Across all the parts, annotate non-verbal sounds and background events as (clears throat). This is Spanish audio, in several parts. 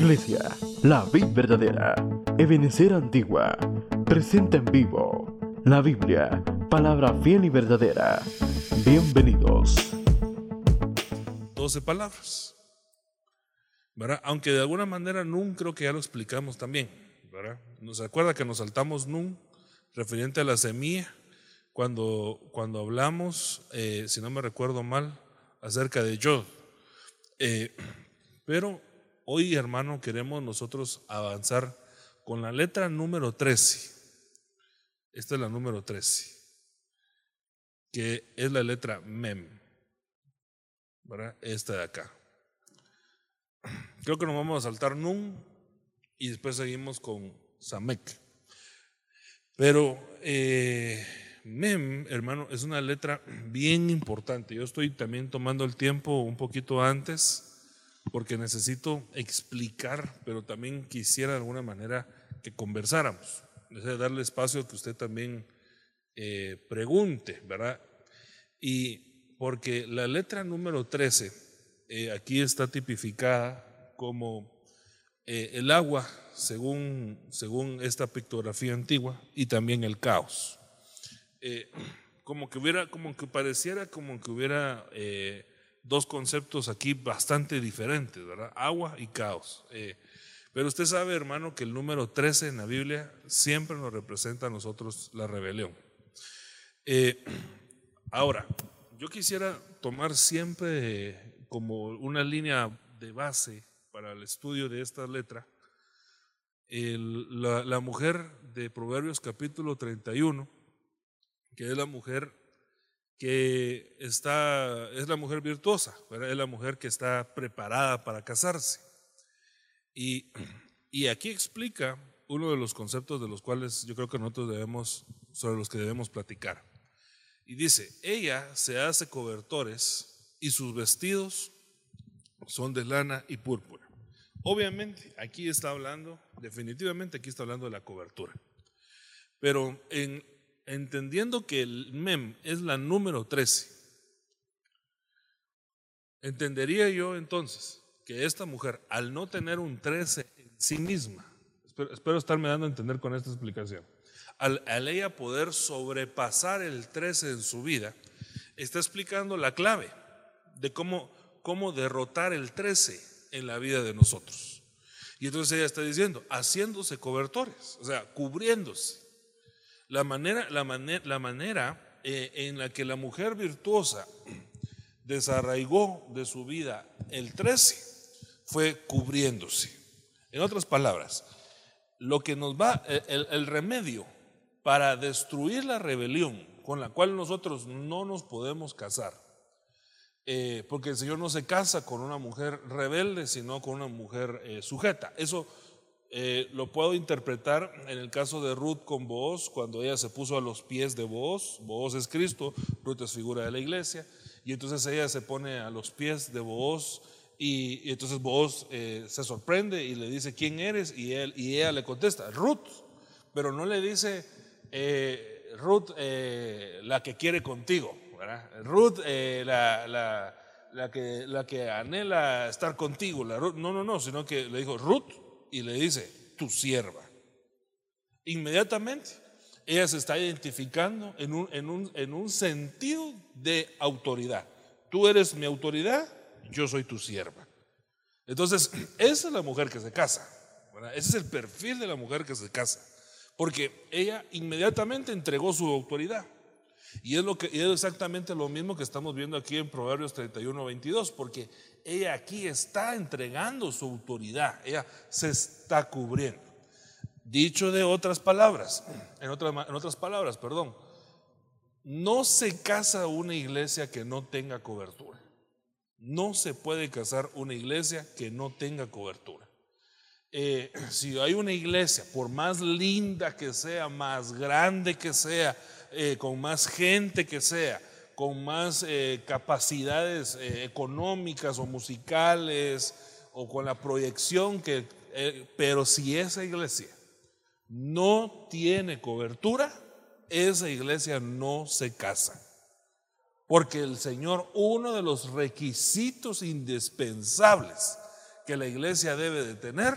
Iglesia, la vid verdadera, Ebenecer Antigua, presenta en vivo la Biblia, palabra fiel y verdadera. Bienvenidos. 12 palabras. ¿verdad? Aunque de alguna manera Nun creo que ya lo explicamos también. ¿verdad? Nos acuerda que nos saltamos Nun referente a la semilla cuando, cuando hablamos, eh, si no me recuerdo mal, acerca de Yod. Eh, pero hoy, hermano, queremos nosotros avanzar con la letra número 13. Esta es la número 13, que es la letra Mem. ¿verdad? Esta de acá. Creo que nos vamos a saltar Nun y después seguimos con Samek. Pero eh, Mem, hermano, es una letra bien importante. Yo estoy también tomando el tiempo un poquito antes porque necesito explicar, pero también quisiera de alguna manera que conversáramos. Deseo darle espacio a que usted también eh, pregunte, ¿verdad? Y porque la letra número 13 eh, aquí está tipificada como eh, el agua, según, según esta pictografía antigua, y también el caos. como que hubiera, como que pareciera como que hubiera dos conceptos aquí bastante diferentes, ¿verdad? Agua y caos. Eh, pero usted sabe, hermano, que el número 13 en la Biblia siempre nos representa a nosotros la rebelión. Eh, ahora, yo quisiera tomar siempre como una línea de base para el estudio de esta letra la, la mujer de Proverbios capítulo 31, que es la mujer que está, es la mujer virtuosa, es la mujer que está preparada para casarse. Y, y, aquí explica uno de los conceptos de los cuales yo creo que nosotros debemos, sobre los que debemos platicar. Y dice, ella se hace cobertores y sus vestidos son de lana y púrpura. Obviamente, aquí está hablando, definitivamente aquí está hablando de la cobertura. Pero en entendiendo que el mem es la número 13, entendería yo entonces que esta mujer, al no tener un 13 en sí misma, espero, estarme dando a entender con esta explicación, al, al, ella poder sobrepasar el 13 en su vida, está explicando la clave de cómo, cómo derrotar el 13 en la vida de nosotros. Y entonces ella está diciendo, haciéndose cobertores, o sea, cubriéndose. La manera, la la manera eh, en la que la mujer virtuosa desarraigó de su vida el 13 fue cubriéndose. En otras palabras, lo que nos va, el, remedio para destruir la rebelión con la cual nosotros no nos podemos casar, eh, porque el Señor no se casa con una mujer rebelde, sino con una mujer eh, sujeta. Eso eh, lo puedo interpretar en el caso de Ruth con Boaz, cuando ella se puso a los pies de Boaz. Boaz es Cristo, Ruth es figura de la iglesia. Y entonces ella se pone a los pies de Boaz y, entonces Boaz eh, se sorprende y le dice, ¿quién eres? Y, él, y ella le contesta, Ruth. Pero no le dice, eh, Ruth, la que quiere contigo. Ruth, la, la, que, la que anhela estar contigo. La no, no, no, sino que le dijo, Ruth y le dice, tu sierva. Inmediatamente, ella se está identificando en un, en un, en un sentido de autoridad. Tú eres mi autoridad, yo soy tu sierva. Entonces, (clears throat) esa es la mujer que se casa. Ese es el perfil de la mujer que se casa. Porque ella inmediatamente entregó su autoridad. Y es, lo que, es exactamente lo mismo que estamos viendo aquí en Proverbios 31, 22, porque ella aquí está entregando su autoridad, ella se está cubriendo. Dicho de otras palabras, en otras, palabras, perdón, no se casa una iglesia que no tenga cobertura. No se puede casar una iglesia que no tenga cobertura. Eh, si hay una iglesia, por más linda que sea, más grande que sea, eh, con más gente que sea, con más eh, capacidades eh, económicas o musicales o con la proyección que, eh, pero si esa iglesia no tiene cobertura, esa iglesia no se casa. Porque el Señor, uno de los requisitos indispensables que la iglesia debe de tener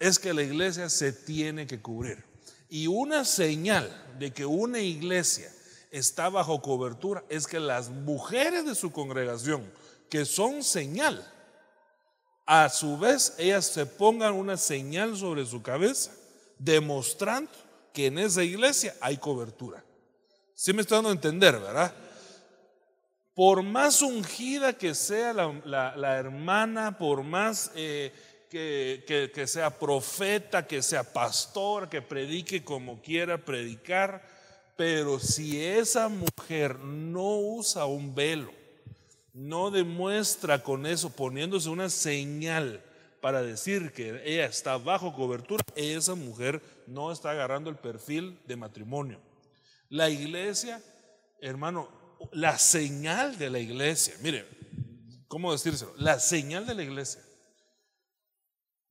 es que la iglesia se tiene que cubrir. Y una señal de que una iglesia está bajo cobertura es que las mujeres de su congregación, que son señal, a su vez ellas se pongan una señal sobre su cabeza, demostrando que en esa iglesia hay cobertura. Si me estoy dando a entender, ¿verdad? Por más ungida que sea la, hermana, por más eh, que, que sea profeta, que sea pastor, que predique como quiera predicar, pero si esa mujer no usa un velo, no demuestra con eso, poniéndose una señal para decir que ella está bajo cobertura, esa mujer no está agarrando el perfil de matrimonio. La iglesia, hermano, la señal de la iglesia, mire, ¿cómo decírselo? La señal de la iglesia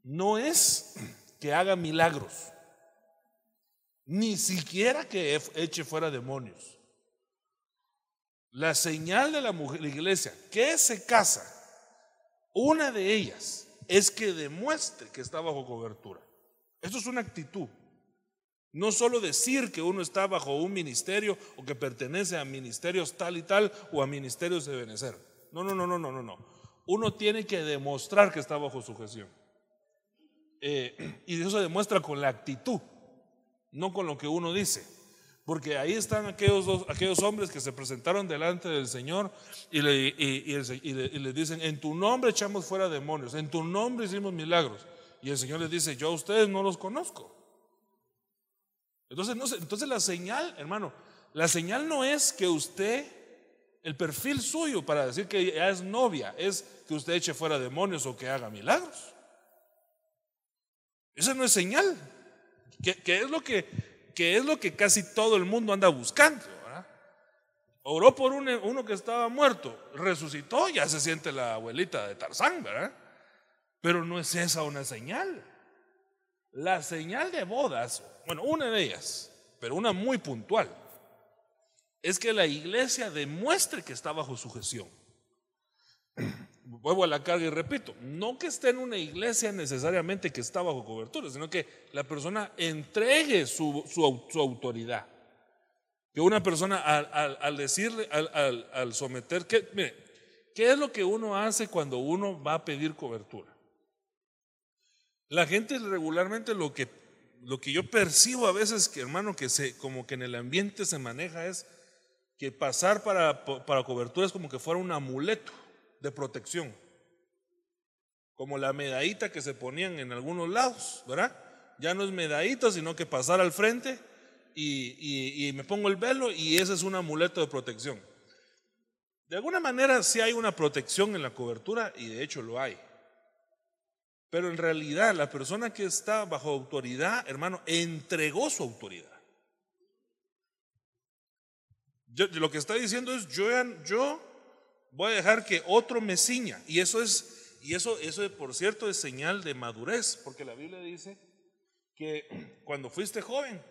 no es que haga milagros, ni siquiera que eche fuera demonios. La señal de la mujer, la iglesia, que se casa, una de ellas es que demuestre que está bajo cobertura. Esto es una actitud. No solo decir que uno está bajo un ministerio o que pertenece a ministerios tal y tal o a ministerios de Benecer. No, no, no, no, no, no, no. Uno tiene que demostrar que está bajo sujeción. Eh, (clears throat) y eso se demuestra con la actitud no con lo que uno dice. Porque ahí están aquellos, dos, aquellos hombres que se presentaron delante del Señor y le, dicen, en tu nombre echamos fuera demonios, en tu nombre hicimos milagros. Y el Señor les dice, yo a ustedes no los conozco. Entonces, no, entonces la señal, hermano, la señal no es que usted, el perfil suyo para decir que ya es novia, es que usted eche fuera demonios o que haga milagros. Esa no es señal. Que, es lo que, es lo que casi todo el mundo anda buscando. Oró por uno, que estaba muerto, resucitó, ya se siente la abuelita de Tarzán, ¿verdad? Pero no es esa una señal. La señal de bodas, bueno, una de ellas, pero una muy puntual, es que la iglesia demuestre que está bajo sujeción vuelvo a la carga y repito, no que esté en una iglesia necesariamente que está bajo cobertura, sino que la persona entregue su, autoridad. Que una persona al, decirle, al, someter, que, mire, ¿qué es lo que uno hace cuando uno va a pedir cobertura? La gente regularmente lo que, lo que yo percibo a veces, que hermano, que se, como que en el ambiente se maneja es que pasar para, para cobertura es como que fuera un amuleto de protección. Como la medallita que se ponían en algunos lados, ¿verdad? Ya no es medallita, sino que pasar al frente y, me pongo el velo y ese es un amuleto de protección. De alguna manera sí hay una protección en la cobertura y de hecho lo hay. Pero en realidad la persona que está bajo autoridad, hermano, entregó su autoridad. lo que está diciendo es, yo, yo voy a dejar que otro me ciña. Y eso es, y eso, eso por cierto es señal de madurez, porque la Biblia dice que cuando fuiste joven,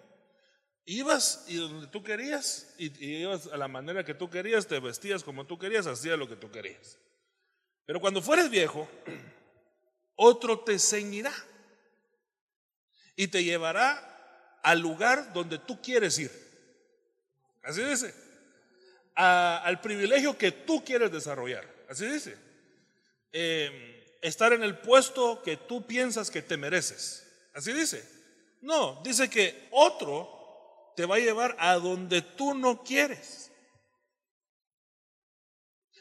ibas y donde tú querías, y, ibas a la manera que tú querías, te vestías como tú querías, hacías lo que tú querías. Pero cuando fueres viejo, otro te ceñirá y te llevará al lugar donde tú quieres ir. Así dice al privilegio que tú quieres desarrollar. Así dice. Em, estar en el puesto que tú piensas que te mereces. Así dice. No, dice que otro te va a llevar a donde tú no quieres.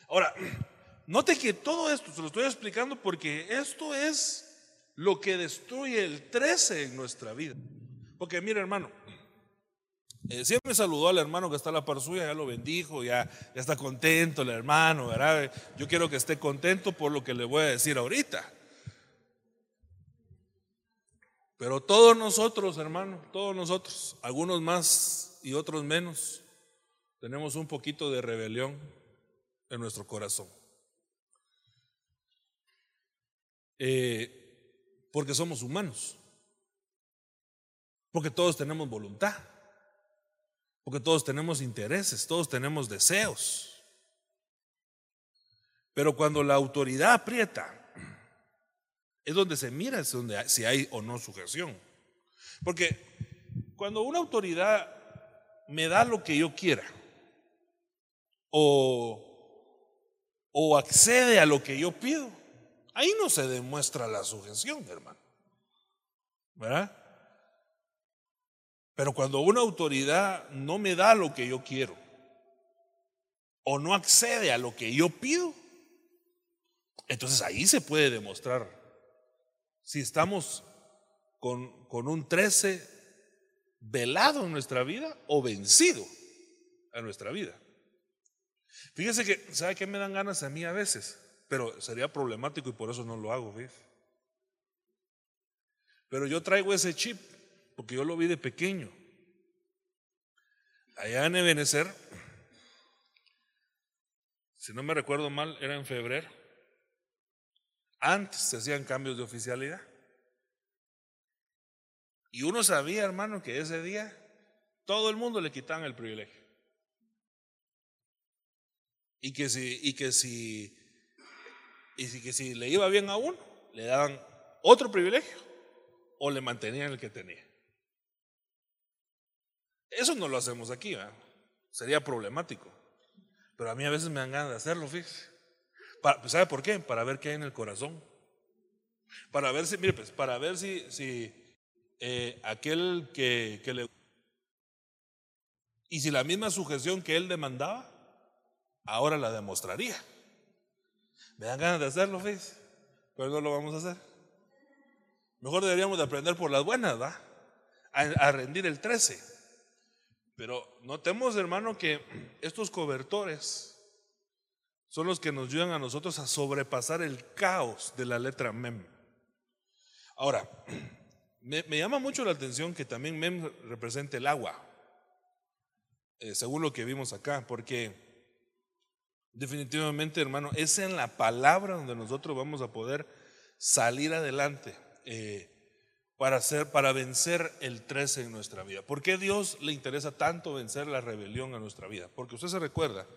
Ahora, (clears throat) note que todo esto se lo estoy explicando porque esto es lo que destruye el 13 en nuestra vida. Porque mira hermano, eh, siempre saludó al hermano que está a la par suya, ya lo bendijo, ya, está contento el hermano, ¿verdad? Yo quiero que esté contento por lo que le voy a decir ahorita. Pero todos nosotros, hermano, todos nosotros, algunos más y otros menos, tenemos un poquito de rebelión en nuestro corazón. Eh, porque somos humanos. Porque todos tenemos voluntad. Porque todos tenemos intereses, todos tenemos deseos. Pero cuando la autoridad aprieta, Es donde se mira si hay o no sujeción. Porque cuando una autoridad me da lo que yo quiera o, o accede a lo que yo pido, ahí no se demuestra la sujeción, hermano. ¿Verdad? Pero cuando una autoridad no me da lo que yo quiero o no accede a lo que yo pido, entonces ahí se puede demostrar si estamos con, con un 13 velado en nuestra vida o vencido a nuestra vida. Fíjese que, ¿sabe qué me dan ganas a mí a veces? Pero sería problemático y por eso no lo hago, ¿ves? Pero yo traigo ese chip porque yo lo vi de pequeño. Allá en Ebenezer, si no me recuerdo mal, era en febrero. Antes se hacían cambios de oficialidad. Y uno sabía, hermano, que ese día todo el mundo le quitaban el privilegio. Y que si, y que si, y que si le iba bien a uno, le daban otro privilegio o le mantenían el que tenía. Eso no lo hacemos aquí, sería problemático. Pero a mí a veces me dan ganas de hacerlo, fíjese. Pues, ¿Sabe por qué? Para ver qué hay en el corazón. Para ver si, mire, pues, para ver si, si eh, aquel que, que le... Y si la misma sujeción que él demandaba, ahora la demostraría. Me dan ganas de hacerlo, fíjese. Pero no lo vamos a hacer. Mejor deberíamos de aprender por las buenas, ¿va? A, a rendir el 13. Pero notemos, hermano, que estos cobertores son los que nos ayudan a nosotros a sobrepasar el caos de la letra MEM. Ahora, me, llama mucho la atención que también MEM represente el agua, eh, según lo que vimos acá, porque definitivamente, hermano, es en la palabra donde nosotros vamos a poder salir adelante. Eh, para, hacer, para vencer el 13 en nuestra vida. ¿Por qué Dios le interesa tanto vencer la rebelión en nuestra vida? Porque usted se recuerda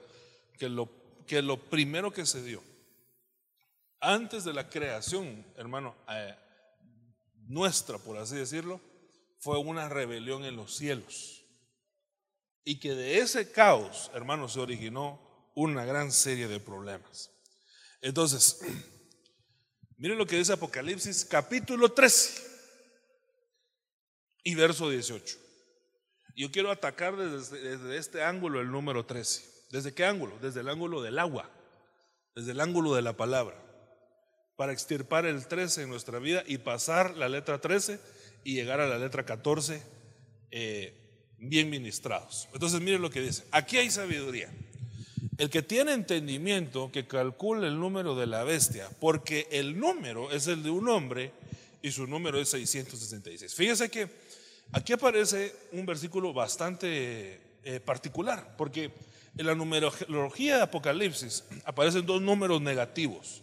que lo, que lo primero que se dio antes de la creación, hermano, eh, nuestra, por así decirlo, fue una rebelión en los cielos. Y que de ese caos, hermano, se originó una gran serie de problemas. Entonces, (clears throat) miren lo que dice Apocalipsis capítulo 13 y verso 18. Yo quiero atacar desde, este ángulo el número 13. ¿Desde qué ángulo? Desde el ángulo del agua, desde el ángulo de la palabra, para extirpar el 13 en nuestra vida y pasar la letra 13 y llegar a la letra 14 eh, bien ministrados. Entonces miren lo que dice. Aquí hay sabiduría. El que tiene entendimiento que calcule el número de la bestia, porque el número es el de un hombre y su número es 666. Fíjese que aquí aparece un versículo bastante eh, particular, porque en la numerología de Apocalipsis aparecen dos números negativos.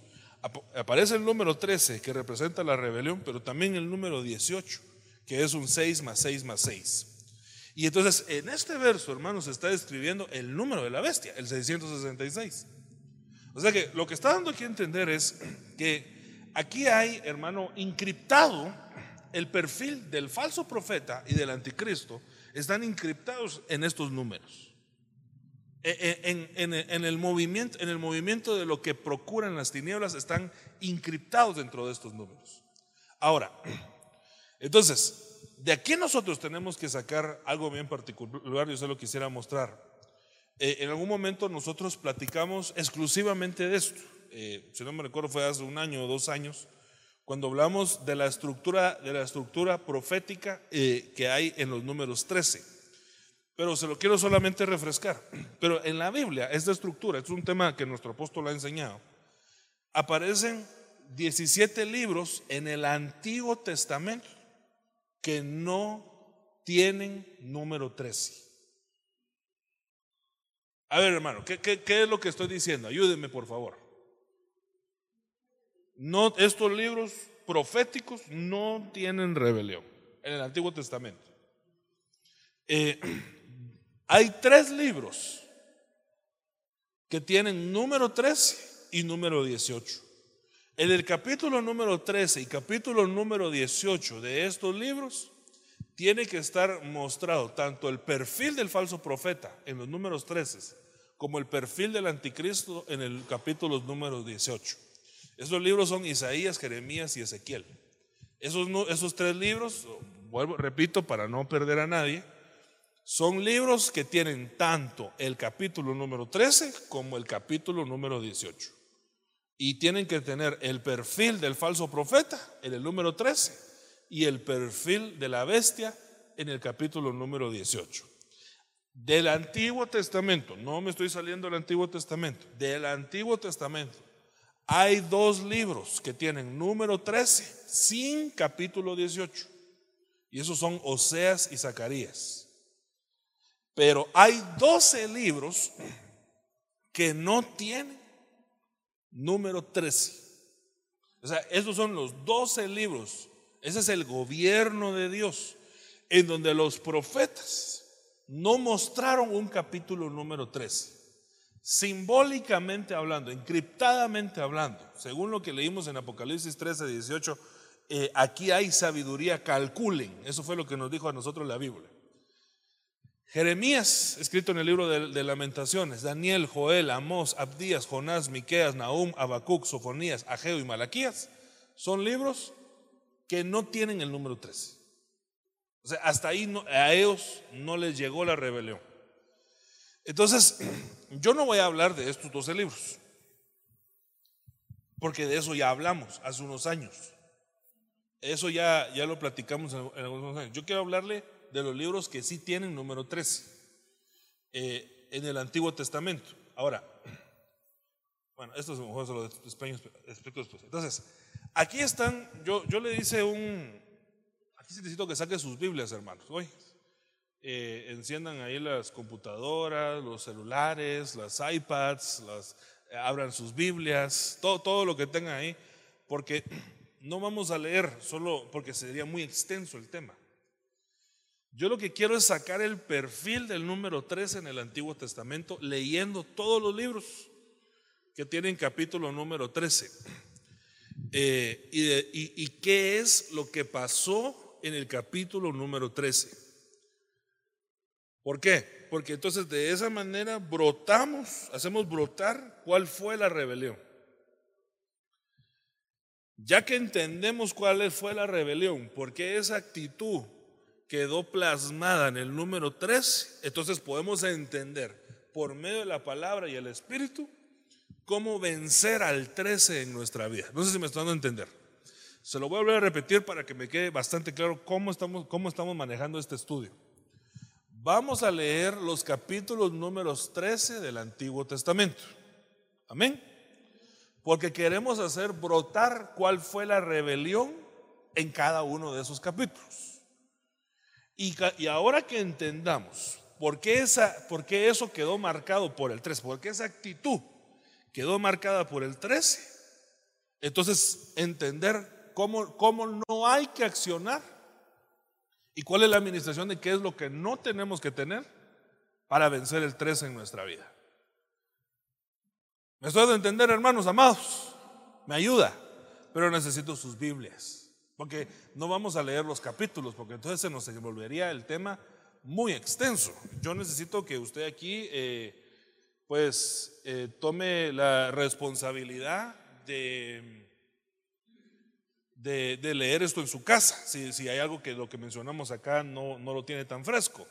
aparece el número 13 que representa la rebelión, pero también el número 18, que es un 6 más 6 más 6. Y entonces en este verso, hermanos, se está describiendo el número de la bestia, el 666. O sea que lo que está dando aquí a entender es que aquí hay, hermano, encriptado el perfil del falso profeta y del anticristo, están encriptados en estos números. E, e, en, el movimiento, en el movimiento de lo que procuran las tinieblas están encriptados dentro de estos números. Ahora, (clears throat) entonces, de aquí nosotros tenemos que sacar algo bien particular, yo se lo quisiera mostrar. Eh, en algún momento nosotros platicamos exclusivamente de esto. Eh, si no me recuerdo fue hace un año o dos años, cuando hablamos de la estructura, de la estructura profética eh, que hay en los números 13. Pero se lo quiero solamente refrescar. (clears throat) Pero en la Biblia, esta estructura, es un tema que nuestro apóstol ha enseñado, aparecen 17 libros en el Antiguo Testamento que no tienen número 13. A ver, hermano, ¿qué, qué es lo que estoy diciendo? Ayúdenme, por favor. No, estos libros proféticos no tienen rebelión en el Antiguo Testamento. Eh, (clears throat) hay tres libros que tienen número 13 y número 18. En el capítulo número 13 y capítulo número 18 de estos libros, tiene que estar mostrado tanto el perfil del falso profeta en los números 13 como el perfil del anticristo en el capítulo número 18. Esos libros son Isaías, Jeremías y Ezequiel. Esos, esos tres libros, vuelvo, repito, para no perder a nadie, son libros que tienen tanto el capítulo número 13 como el capítulo número 18. Y tienen que tener el perfil del falso profeta en el número 13 y el perfil de la bestia en el capítulo número 18. Del Antiguo Testamento, no me estoy saliendo del Antiguo Testamento, del Antiguo Testamento hay dos libros que tienen número 13 sin capítulo 18. Y esos son Oseas y Zacarías. Pero hay 12 libros que no tienen número 13. O sea, esos son los 12 libros. Ese es el gobierno de Dios, en donde los profetas no mostraron un capítulo número 13. Simbólicamente hablando, encriptadamente hablando, según lo que leímos en Apocalipsis 13, 18, eh, aquí hay sabiduría, calculen. Eso fue lo que nos dijo a nosotros la Biblia. Jeremías, escrito en el libro de, Lamentaciones, Daniel, Joel, Amós, Abdías, Jonás, Miqueas, Nahum, Habacuc, Sofonías, Ageo y Malaquías, son libros que no tienen el número 13. O sea, hasta ahí a ellos no les llegó la rebelión. Entonces, (clears throat) yo no voy a hablar de estos 12 libros, porque de eso ya hablamos hace unos años. Eso ya, ya lo platicamos en, algunos años. Yo quiero hablarle de los libros que sí tienen número 13 eh, en el Antiguo Testamento. Ahora, (clears throat) bueno, esto es mejor se lo después. Entonces, aquí están, yo, yo le hice un, aquí necesito que saque sus Biblias, hermanos. Hoy, eh, enciendan ahí las computadoras, los celulares, las iPads, eh, abran sus Biblias, todo, todo lo que tengan ahí, porque (clears throat) no vamos a leer solo porque sería muy extenso el tema. Yo lo que quiero es sacar el perfil del número 13 en el Antiguo Testamento, leyendo todos los libros que tienen capítulo número 13. (clears throat) Eh, y, qué es lo que pasó en el capítulo número 13. ¿Por qué? Porque entonces de esa manera brotamos, hacemos brotar cuál fue la rebelión. Ya que entendemos cuál fue la rebelión, porque esa actitud quedó plasmada en el número 3, entonces podemos entender por medio de la palabra y el Espíritu cómo vencer al 13 en nuestra vida. No sé si me están dando a entender. Se lo voy a volver a repetir para que me quede bastante claro cómo estamos, cómo estamos manejando este estudio. Vamos a leer los capítulos números 13 del Antiguo Testamento. Amén. Porque queremos hacer brotar cuál fue la rebelión en cada uno de esos capítulos. Y, ahora que entendamos por qué, esa, por qué eso quedó marcado por el 13, por qué esa actitud quedó marcada por el 13, entonces entender cómo, cómo no hay que accionar y cuál es la administración de qué es lo que no tenemos que tener para vencer el 13 en nuestra vida. ¿Me estoy de entender, hermanos amados? Me ayuda, pero necesito sus Biblias. Porque no vamos a leer los capítulos, porque entonces se nos volvería el tema muy extenso. Yo necesito que usted aquí, eh, pues, eh, tome la responsabilidad de, de, leer esto en su casa, si, si, hay algo que lo que mencionamos acá no, no lo tiene tan fresco.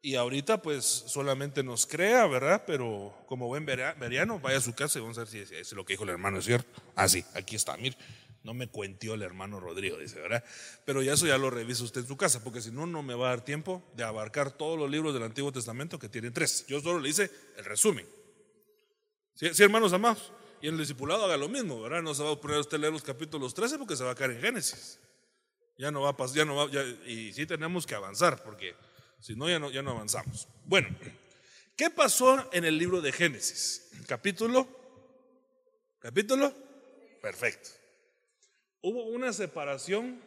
Y ahorita pues solamente nos crea, ¿verdad? Pero como buen veriano, vaya a su casa y vamos a ver si, si, lo que dijo el hermano es cierto. Ah, sí, aquí está, mire. No me cuentió el hermano Rodrigo, dice, ¿verdad? Pero ya eso ya lo revisa usted en su casa, porque si no, no me va a dar tiempo de abarcar todos los libros del Antiguo Testamento que tienen tres. Yo solo le hice el resumen. ¿Sí, hermanos amados? Y el discipulado haga lo mismo, ¿verdad? No se va a poner usted a leer los capítulos 13 porque se va a caer en Génesis. Ya no va a pasar, ya no va, y sí tenemos que avanzar, porque si no ya, no, ya no avanzamos. Bueno, ¿qué pasó en el libro de Génesis? Capítulo, capítulo, perfecto hubo una separación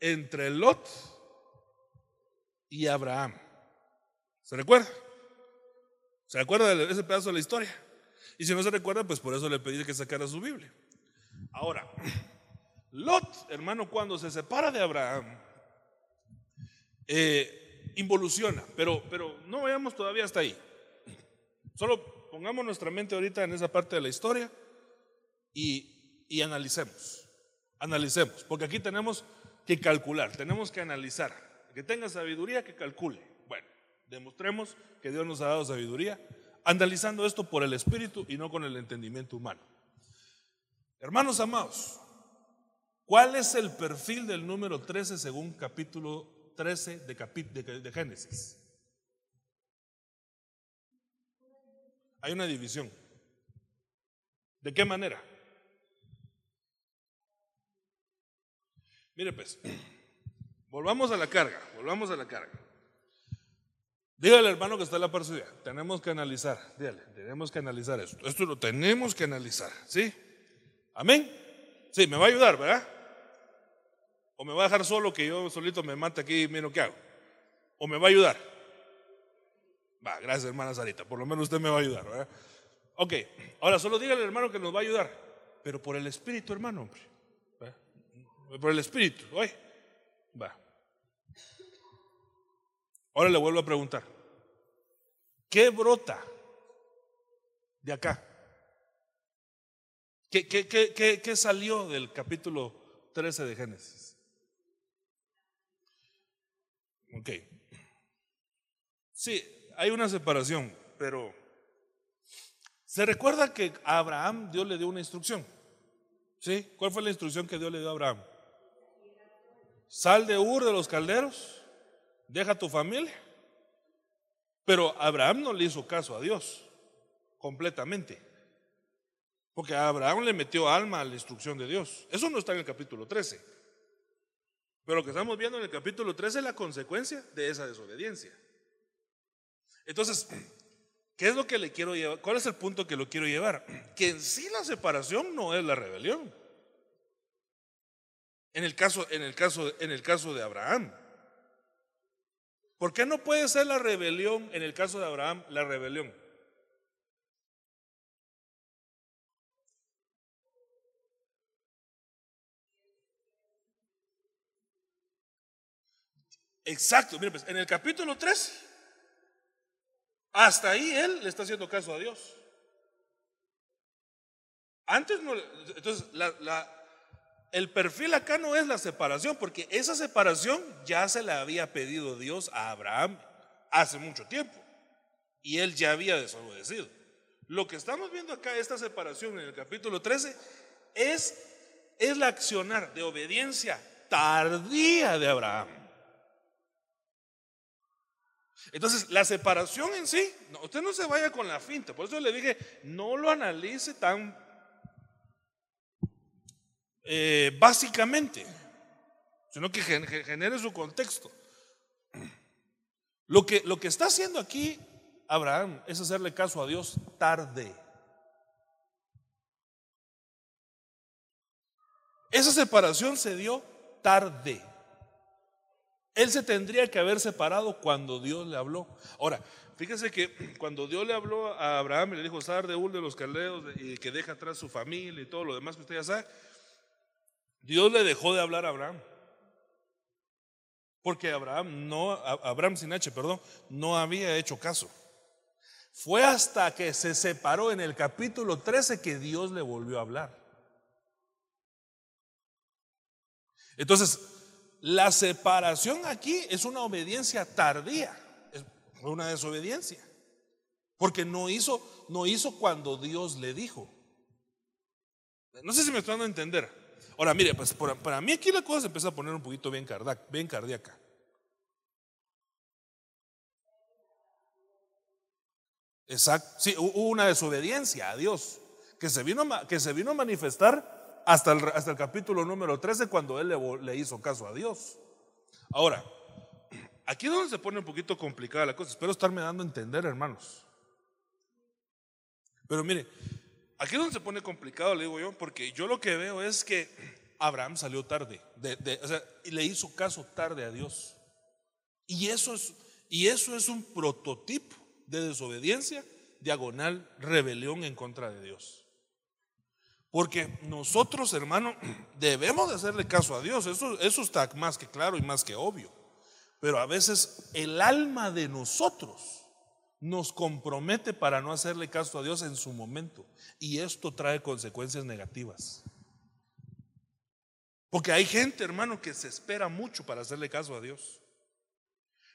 entre Lot y Abraham. ¿Se recuerda? ¿Se recuerda de ese pedazo de la historia? Y si no se recuerda, pues por eso le pedí que sacara su Biblia. Ahora, (clears throat) Lot, hermano, cuando se separa de Abraham, eh, involuciona, pero, pero no vayamos todavía hasta ahí. Solo pongamos nuestra mente ahorita en esa parte de la historia y, y analicemos. Analicemos, porque aquí tenemos que calcular, tenemos que analizar. Que tenga sabiduría, que calcule. Bueno, demostremos que Dios nos ha dado sabiduría, analizando esto por el Espíritu y no con el entendimiento humano. Hermanos amados, ¿cuál es el perfil del número 13 según capítulo 13 de, de Génesis? Hay una división. ¿De qué manera? Mire pues, volvamos a la carga, volvamos a la carga. Dígale al hermano que está en la par tenemos que analizar, dígale, tenemos que analizar esto. Esto lo tenemos que analizar, ¿sí? Amén. Sí, me va a ayudar, ¿verdad? O me va a dejar solo que yo solito me mate aquí y miro qué hago. O me va a ayudar. Va, gracias hermana Sarita, por lo menos usted me va a ayudar, ¿verdad? Ok, ahora solo dígale al hermano que nos va a ayudar, pero por el Espíritu, hermano, hombre por el Espíritu. Hoy, va. Ahora le vuelvo a preguntar. ¿Qué brota de acá? ¿Qué, qué, qué, qué, salió del capítulo 13 de Génesis? Ok. Sí, hay una separación, pero se recuerda que a Abraham Dios le dio una instrucción. ¿Sí? ¿Cuál fue la instrucción que Dios le dio a Abraham? Sal de Ur de los calderos, deja tu familia. Pero Abraham no le hizo caso a Dios completamente. Porque a Abraham le metió alma a la instrucción de Dios. Eso no está en el capítulo 13. Pero lo que estamos viendo en el capítulo 13 es la consecuencia de esa desobediencia. Entonces, ¿qué es lo que le quiero llevar? ¿Cuál es el punto que lo quiero llevar? Que en sí la separación no es la rebelión. En el caso, en el caso, en el caso de Abraham. ¿Por qué no puede ser la rebelión en el caso de Abraham la rebelión? Exacto, mire pues, en el capítulo 3, hasta ahí él le está haciendo caso a Dios. Antes no, entonces la, la el perfil acá no es la separación, porque esa separación ya se la había pedido Dios a Abraham hace mucho tiempo. Y él ya había desobedecido. Lo que estamos viendo acá, esta separación en el capítulo 13, es, es la accionar de obediencia tardía de Abraham. Entonces, la separación en sí, usted no se vaya con la finta. Por eso le dije, no lo analice tan eh, básicamente, sino que genere su contexto. Lo que, lo que está haciendo aquí Abraham es hacerle caso a Dios tarde. Esa separación se dio tarde. Él se tendría que haber separado cuando Dios le habló. Ahora, fíjese que cuando Dios le habló a Abraham y le dijo, sal de Ur de los caldeos y que deja atrás su familia y todo lo demás que usted ya sabe, Dios le dejó de hablar a Abraham. Porque Abraham no, Abraham sin H, perdón, no había hecho caso. Fue hasta que se separó en el capítulo 13 que Dios le volvió a hablar. Entonces, la separación aquí es una obediencia tardía, es una desobediencia. Porque no hizo, no hizo cuando Dios le dijo. No sé si me estoy dando a entender. Ahora, mire, pues para, mí aquí la cosa se empieza a poner un poquito bien, bien cardíaca. Exacto. Sí, hubo una desobediencia a Dios que se vino, que se vino a manifestar hasta el, hasta el capítulo número 13 cuando él le, le hizo caso a Dios. Ahora, aquí es donde se pone un poquito complicada la cosa. Espero estarme dando a entender, hermanos. Pero mire, Aquí es donde se pone complicado, le digo yo, porque yo lo que veo es que Abraham salió tarde, o sea, y le hizo caso tarde a Dios. Y eso es, y eso es un prototipo de desobediencia, diagonal, rebelión en contra de Dios. Porque nosotros, hermano, (clears throat) debemos de hacerle caso a Dios. Eso, eso está más que claro y más que obvio. Pero a veces el alma de nosotros nos compromete para no hacerle caso a Dios en su momento. Y esto trae consecuencias negativas. Porque hay gente, hermano, que se espera mucho para hacerle caso a Dios.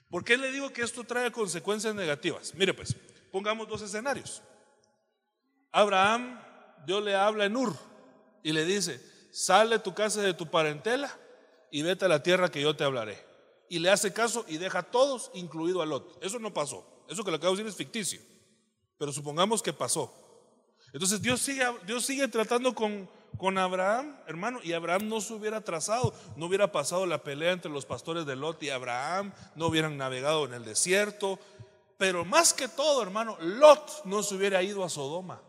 ¿Por qué le digo que esto trae consecuencias negativas? Mire pues, pongamos dos escenarios. Abraham, Dios le habla en Ur y le dice, sale de tu casa de tu parentela y vete a la tierra que yo te hablaré. Y le hace caso y deja a todos, incluido a Lot. Eso no pasó. Eso que le acabo de decir es ficticio. Pero supongamos que pasó. Entonces Dios sigue, Dios sigue tratando con, con Abraham, hermano, y Abraham no se hubiera trazado, no hubiera pasado la pelea entre los pastores de Lot y Abraham, no hubieran navegado en el desierto, pero más que todo, hermano, Lot no se hubiera ido a Sodoma,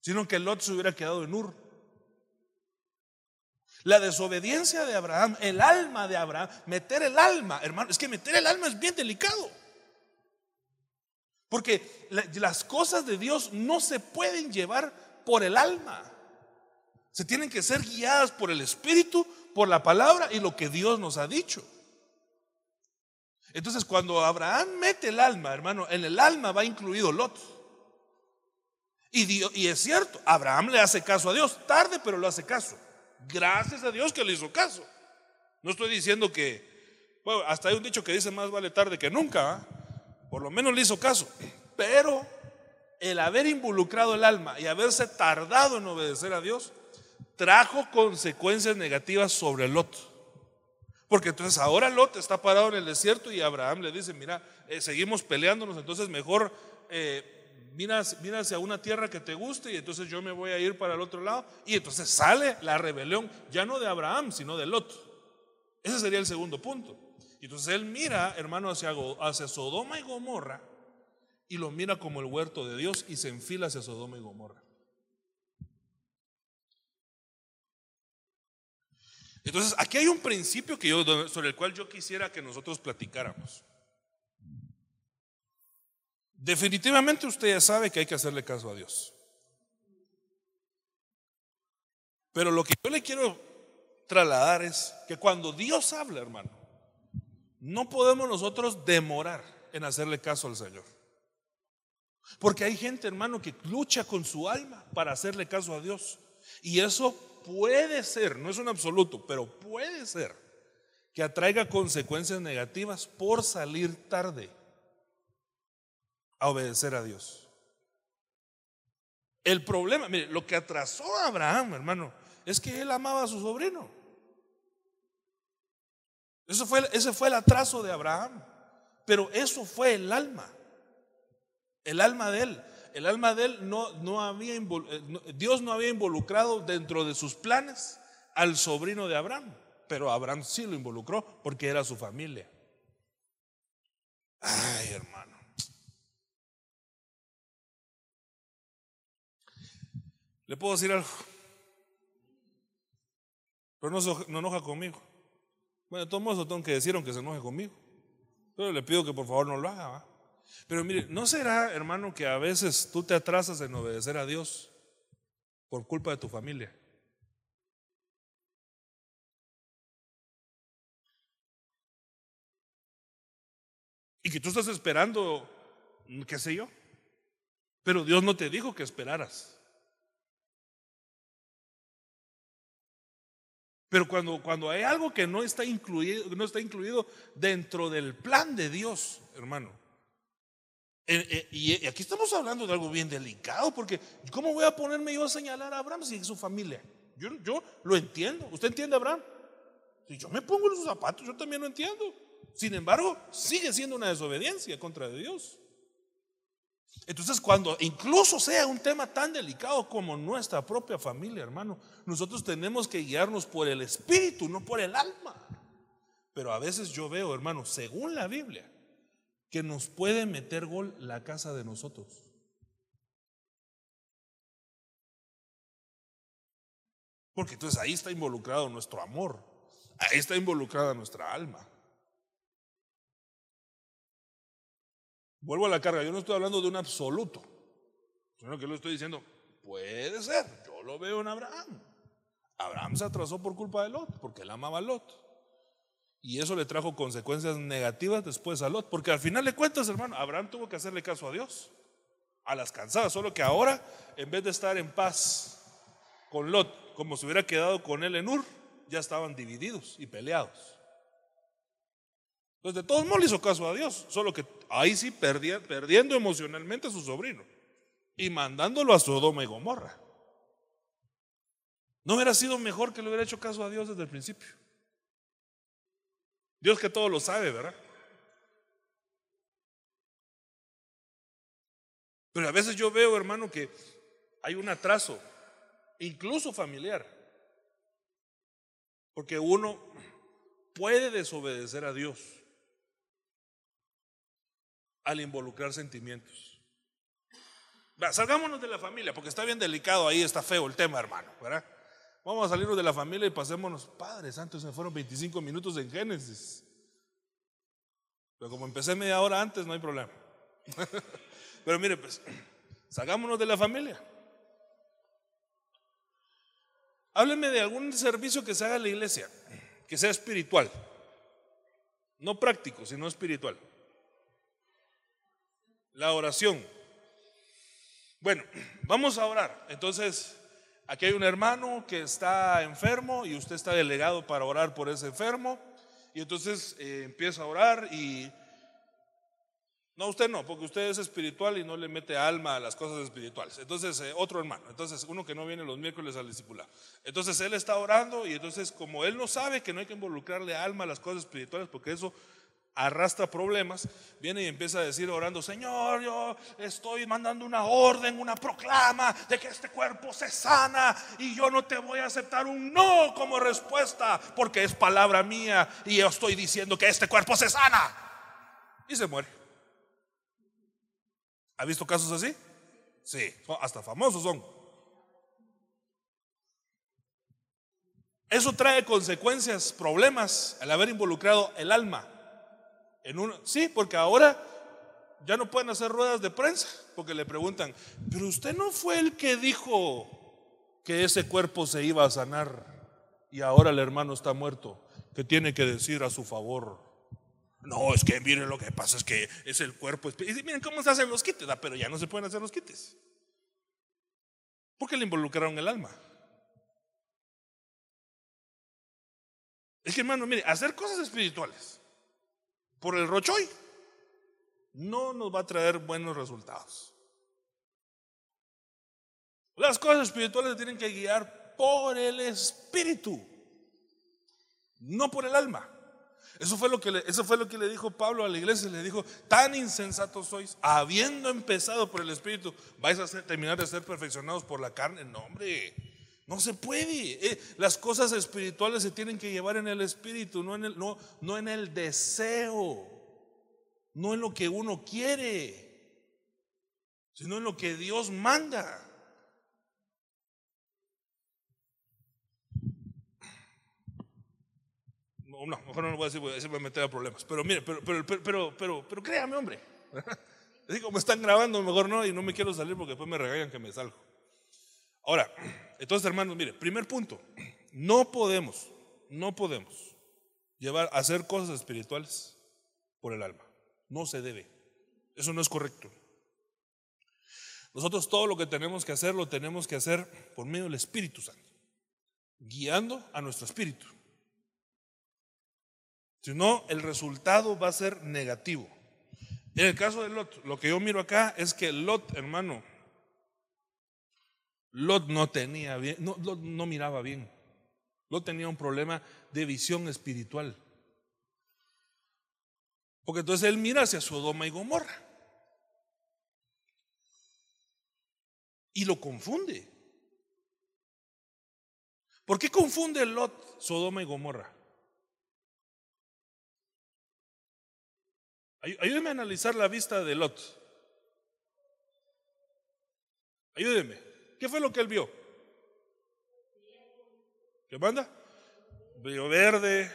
sino que Lot se hubiera quedado en Ur. La desobediencia de Abraham, el alma de Abraham, meter el alma, hermano, es que meter el alma es bien delicado. Porque las cosas de Dios no se pueden llevar por el alma. Se tienen que ser guiadas por el Espíritu, por la palabra y lo que Dios nos ha dicho. Entonces cuando Abraham mete el alma, hermano, en el alma va incluido Lot. Y, y es cierto, Abraham le hace caso a Dios, tarde pero lo hace caso. Gracias a Dios que le hizo caso. No estoy diciendo que, bueno, hasta hay un dicho que dice más vale tarde que nunca, ¿ah? por lo menos le hizo caso. Pero el haber involucrado el alma y haberse tardado en obedecer a Dios trajo consecuencias negativas sobre Lot. Porque entonces ahora Lot está parado en el desierto y Abraham le dice, mira, eh, seguimos peleándonos, entonces mejor eh, mira, mira hacia una tierra que te guste y entonces yo me voy a ir para el otro lado. Y entonces sale la rebelión, ya no de Abraham, sino de Lot. Ese sería el segundo punto. Y entonces él mira, hermano, hacia, hacia Sodoma y Gomorra y lo mira como el huerto de Dios y se enfila hacia Sodoma y Gomorra. Entonces, aquí hay un principio que yo, sobre el cual yo quisiera que nosotros platicáramos. Definitivamente usted ya sabe que hay que hacerle caso a Dios. Pero lo que yo le quiero trasladar es que cuando Dios habla, hermano, no podemos nosotros demorar en hacerle caso al Señor. Porque hay gente, hermano, que lucha con su alma para hacerle caso a Dios. Y eso puede ser, no es un absoluto, pero puede ser que atraiga consecuencias negativas por salir tarde a obedecer a Dios. El problema, mire, lo que atrasó a Abraham, hermano, es que él amaba a su sobrino. Eso fue, ese fue el atraso de Abraham. Pero eso fue el alma. El alma de él el alma de él no, no había, eh, Dios no había involucrado dentro de sus planes al sobrino de Abraham, pero Abraham sí lo involucró porque era su familia. Ay, hermano. Le puedo decir algo, pero no, no enoja conmigo. Bueno, de todos modos tengo que decir aunque se enoje conmigo. Pero le pido que por favor no lo haga. Pero mire, ¿no será, hermano, que a veces tú te atrasas en obedecer a Dios por culpa de tu familia? Y que tú estás esperando, qué sé yo, pero Dios no te dijo que esperaras. Pero cuando, cuando hay algo que no está, incluido, no está incluido dentro del plan de Dios, hermano, eh, eh, y aquí estamos hablando de algo bien delicado, porque ¿cómo voy a ponerme yo a señalar a Abraham si su familia? Yo, yo lo entiendo. ¿Usted entiende Abraham? Si yo me pongo en sus zapatos, yo también lo entiendo. Sin embargo, sigue siendo una desobediencia contra Dios. Entonces, cuando incluso sea un tema tan delicado como nuestra propia familia, hermano, nosotros tenemos que guiarnos por el espíritu, no por el alma. Pero a veces yo veo, hermano, según la Biblia, que nos puede meter gol la casa de nosotros. Porque entonces ahí está involucrado nuestro amor, ahí está involucrada nuestra alma. Vuelvo a la carga, yo no estoy hablando de un absoluto, Lo que le estoy diciendo, puede ser, yo lo veo en Abraham. Abraham se atrasó por culpa de Lot, porque él amaba a Lot. Y eso le trajo consecuencias negativas después a Lot, porque al final de cuentas, hermano, Abraham tuvo que hacerle caso a Dios, a las cansadas, solo que ahora, en vez de estar en paz con Lot, como si hubiera quedado con él en Ur, ya estaban divididos y peleados. Entonces, de todos modos le hizo caso a Dios, solo que ahí sí perdiendo emocionalmente a su sobrino y mandándolo a Sodoma y Gomorra. ¿No hubiera sido mejor que le hubiera hecho caso a Dios desde el principio? Dios que todo lo sabe, ¿verdad? Pero a veces yo veo, hermano, que hay un atraso, incluso familiar. Porque uno puede desobedecer a Dios al involucrar sentimientos. salgámonos de la familia, porque está bien delicado ahí, está feo el tema, hermano, ¿verdad? Vamos a salirnos de la familia y pasémonos. Padre Santo, se fueron 25 minutos en Génesis. Pero como empecé media hora antes, no hay problema. (laughs) Pero mire, pues, salgámonos de la familia. Hábleme de algún servicio que se haga en la iglesia, que sea espiritual. No práctico, sino espiritual. La oración. Bueno, (clears throat) vamos a orar. Entonces, aquí hay un hermano que está enfermo y usted está delegado para orar por ese enfermo. Y entonces eh, empieza a orar y... No, usted no, porque usted es espiritual y no le mete alma a las cosas espirituales. Entonces, eh, otro hermano, entonces uno que no viene los miércoles al discipulado. Entonces, él está orando y entonces como él no sabe que no hay que involucrarle alma a las cosas espirituales, porque eso arrastra problemas, viene y empieza a decir orando, Señor, yo estoy mandando una orden, una proclama de que este cuerpo se sana y yo no te voy a aceptar un no como respuesta porque es palabra mía y yo estoy diciendo que este cuerpo se sana. Y se muere. ¿Ha visto casos así? Sí, hasta famosos son. Eso trae consecuencias, problemas al haber involucrado el alma sí, porque ahora ya no pueden hacer ruedas de prensa, porque le preguntan, pero usted no fue el que dijo que ese cuerpo se iba a sanar y ahora el hermano está muerto, que tiene que decir a su favor. No, es que miren lo que pasa, es que es el cuerpo. Y miren cómo se hacen los quites, ah, pero ya no se pueden hacer los quites. Porque le involucraron el alma. Es que hermano, mire, hacer cosas espirituales por el rochoy, no nos va a traer buenos resultados. Las cosas espirituales tienen que guiar por el espíritu, no por el alma. Eso fue, lo que le, eso fue lo que le dijo Pablo a la iglesia. Le dijo, tan insensatos sois, habiendo empezado por el Espíritu, vais a terminar de ser perfeccionados por la carne. No, hombre, no se puede. Eh, las cosas espirituales se tienen que llevar en el espíritu, no en el, no, no en el deseo, no en lo que uno quiere, sino en lo que Dios manda. No, no, mejor no lo voy a decir, porque se me meter a problemas. Pero mire, pero, pero, pero, pero, pero, créame, hombre. (laughs) Digo, me están grabando, mejor no, y no me quiero salir porque después me regañan que me salgo. Ahora, entonces hermanos, mire, primer punto, no podemos, no podemos llevar a hacer cosas espirituales por el alma. No se debe. Eso no es correcto. Nosotros todo lo que tenemos que hacer lo tenemos que hacer por medio del Espíritu Santo, guiando a nuestro espíritu. Si no, el resultado va a ser negativo. En el caso de Lot, lo que yo miro acá es que Lot, hermano, Lot no tenía bien, no, no miraba bien. Lot tenía un problema de visión espiritual. Porque entonces él mira hacia Sodoma y Gomorra. Y lo confunde. ¿Por qué confunde Lot Sodoma y Gomorra? Ayúdeme a analizar la vista de Lot. Ayúdeme. ¿Qué fue lo que él vio? ¿Qué manda? Vio verde,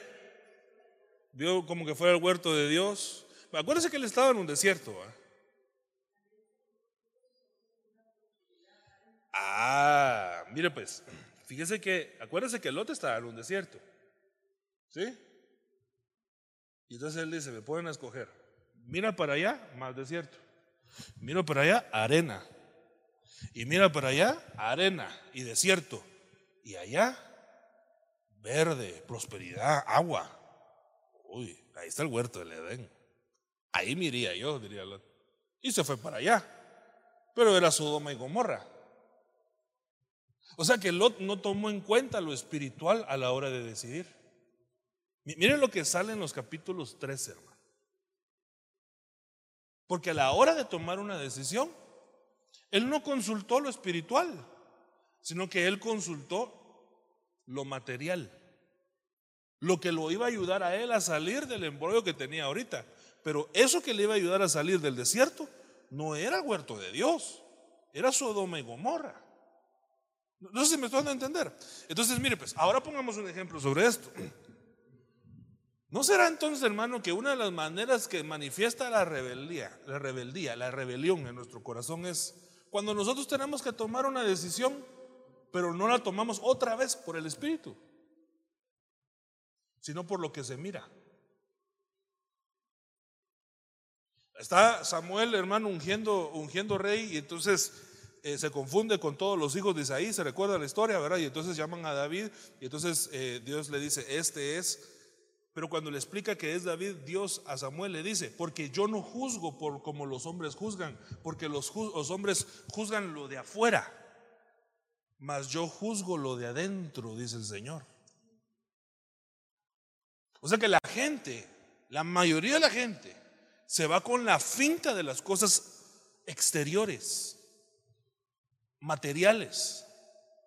vio como que fuera el huerto de Dios. Acuérdense que él estaba en un desierto. Ah, mire pues, fíjese que, acuérdese que Lot estaba en un desierto. ¿Sí? Y entonces él dice, me pueden escoger. Mira para allá, más desierto. Mira para allá, arena. Y mira para allá, arena y desierto. Y allá, verde, prosperidad, agua. Uy, ahí está el huerto del Edén. Ahí me iría yo, diría Lot. Y se fue para allá. Pero era Sodoma y Gomorra. O sea que Lot no tomó en cuenta lo espiritual a la hora de decidir. Miren lo que sale en los capítulos 13, hermano. Porque a la hora de tomar una decisión, él no consultó lo espiritual, sino que él consultó lo material. Lo que lo iba a ayudar a él a salir del embrollo que tenía ahorita. Pero eso que le iba a ayudar a salir del desierto no era huerto de Dios, era Sodoma y Gomorra. No sé si me estoy dando a entender. Entonces, mire, pues, ahora pongamos un ejemplo sobre esto. ¿No será entonces, hermano, que una de las maneras que manifiesta la rebeldía, la rebeldía, la rebelión en nuestro corazón es cuando nosotros tenemos que tomar una decisión, pero no la tomamos otra vez por el Espíritu, sino por lo que se mira? Está Samuel, hermano, ungiendo, ungiendo rey y entonces eh, se confunde con todos los hijos de Isaí, se recuerda la historia, ¿verdad? Y entonces llaman a David y entonces eh, Dios le dice, este es, pero cuando le explica que es David, Dios a Samuel le dice, porque yo no juzgo por como los hombres juzgan, porque los, hombres juzgan lo de afuera, mas yo juzgo lo de adentro, dice el Señor. O sea que la gente, la mayoría de la gente, se va con la finta de las cosas exteriores, materiales,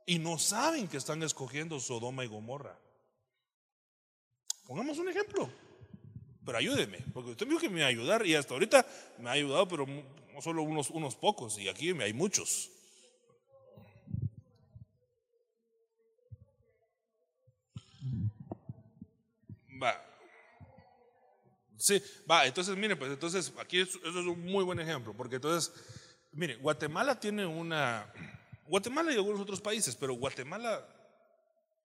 y no saben que están escogiendo Sodoma y Gomorra. Pongamos un ejemplo, pero ayúdeme, porque usted me dijo que me iba a ayudar y hasta ahorita me ha ayudado, pero solo unos, unos pocos, y aquí hay muchos. Va, Sí, va, entonces mire, pues entonces aquí eso es un muy buen ejemplo, porque entonces, mire, Guatemala tiene una, Guatemala y algunos otros países, pero Guatemala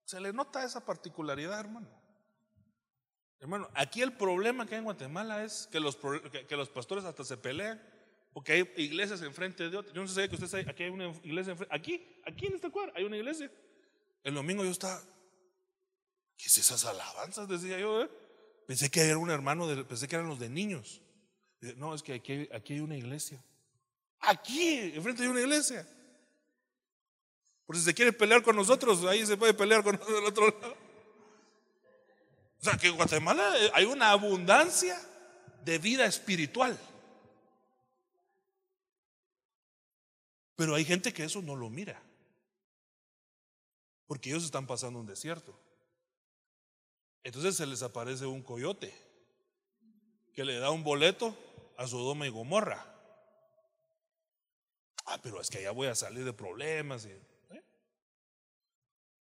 se le nota esa particularidad, hermano. Hermano, aquí el problema que hay en Guatemala es que los, que, los pastores hasta se pelean porque hay iglesias enfrente de otras. Yo no sé si usted aquí hay una iglesia enfrente. Aquí, aquí en esta cuadra hay una iglesia. El domingo yo estaba, ¿qué es esas alabanzas? Decía yo, ¿eh? Pensé que era un hermano, pensé que eran los de niños. No, es que aquí, aquí hay una iglesia. Aquí, enfrente hay una iglesia. Por si se quiere pelear con nosotros, ahí se puede pelear con nosotros del otro lado. O sea, que en Guatemala eh, hay una abundancia de vida espiritual. Pero hay gente que eso no lo mira. Porque ellos están pasando un desierto. Entonces se les aparece un coyote que le da un boleto a Sodoma y Gomorra. Ah, pero es que allá voy a salir de problemas. ¿eh?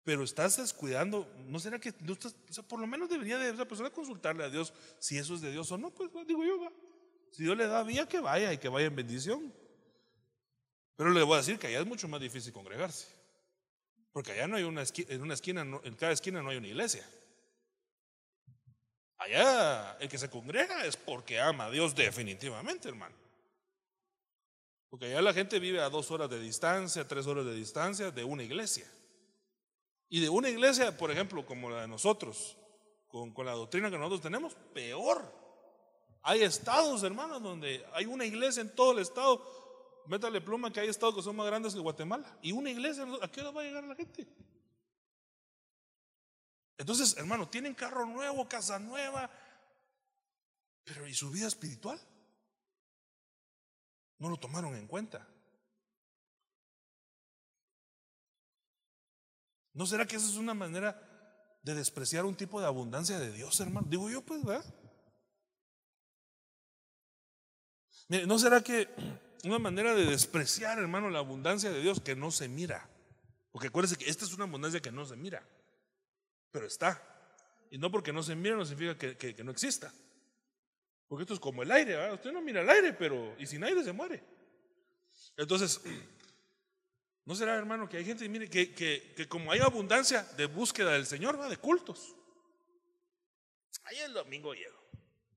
Pero estás descuidando, ¿no será que por lo menos debería de esa persona consultarle a Dios si eso es de Dios o no? Pues digo yo, va. Si Dios le da vía, que vaya y que vaya en bendición. Pero le voy a decir que allá es mucho más difícil congregarse. Porque allá no hay una esquina, en una esquina, en cada esquina no hay una iglesia. Allá el que se congrega es porque ama a Dios definitivamente, hermano. Porque allá la gente vive a dos horas de distancia, tres horas de distancia de una iglesia. Y de una iglesia, por ejemplo, como la de nosotros, con, con la doctrina que nosotros tenemos, peor. Hay estados, hermanos, donde hay una iglesia en todo el estado. Métale pluma que hay estados que son más grandes que Guatemala. Y una iglesia, ¿a qué hora va a llegar la gente? Entonces, hermano, tienen carro nuevo, casa nueva, pero ¿y su vida espiritual? No lo tomaron en cuenta. ¿No será que esa es una manera de despreciar un tipo de abundancia de Dios, hermano? Digo yo, pues, ¿verdad? ¿no será que una manera de despreciar, hermano, la abundancia de Dios que no se mira? Porque acuérdense que esta es una abundancia que no se mira pero está. Y no porque no se mire no significa que, no exista. Porque esto es como el aire, ¿verdad? Usted no mira el aire, pero y sin aire se muere. Entonces, (clears throat) ¿No será, hermano, que hay gente, mire, que, que, que como hay abundancia de búsqueda del Señor, va de cultos? Ahí el domingo llego.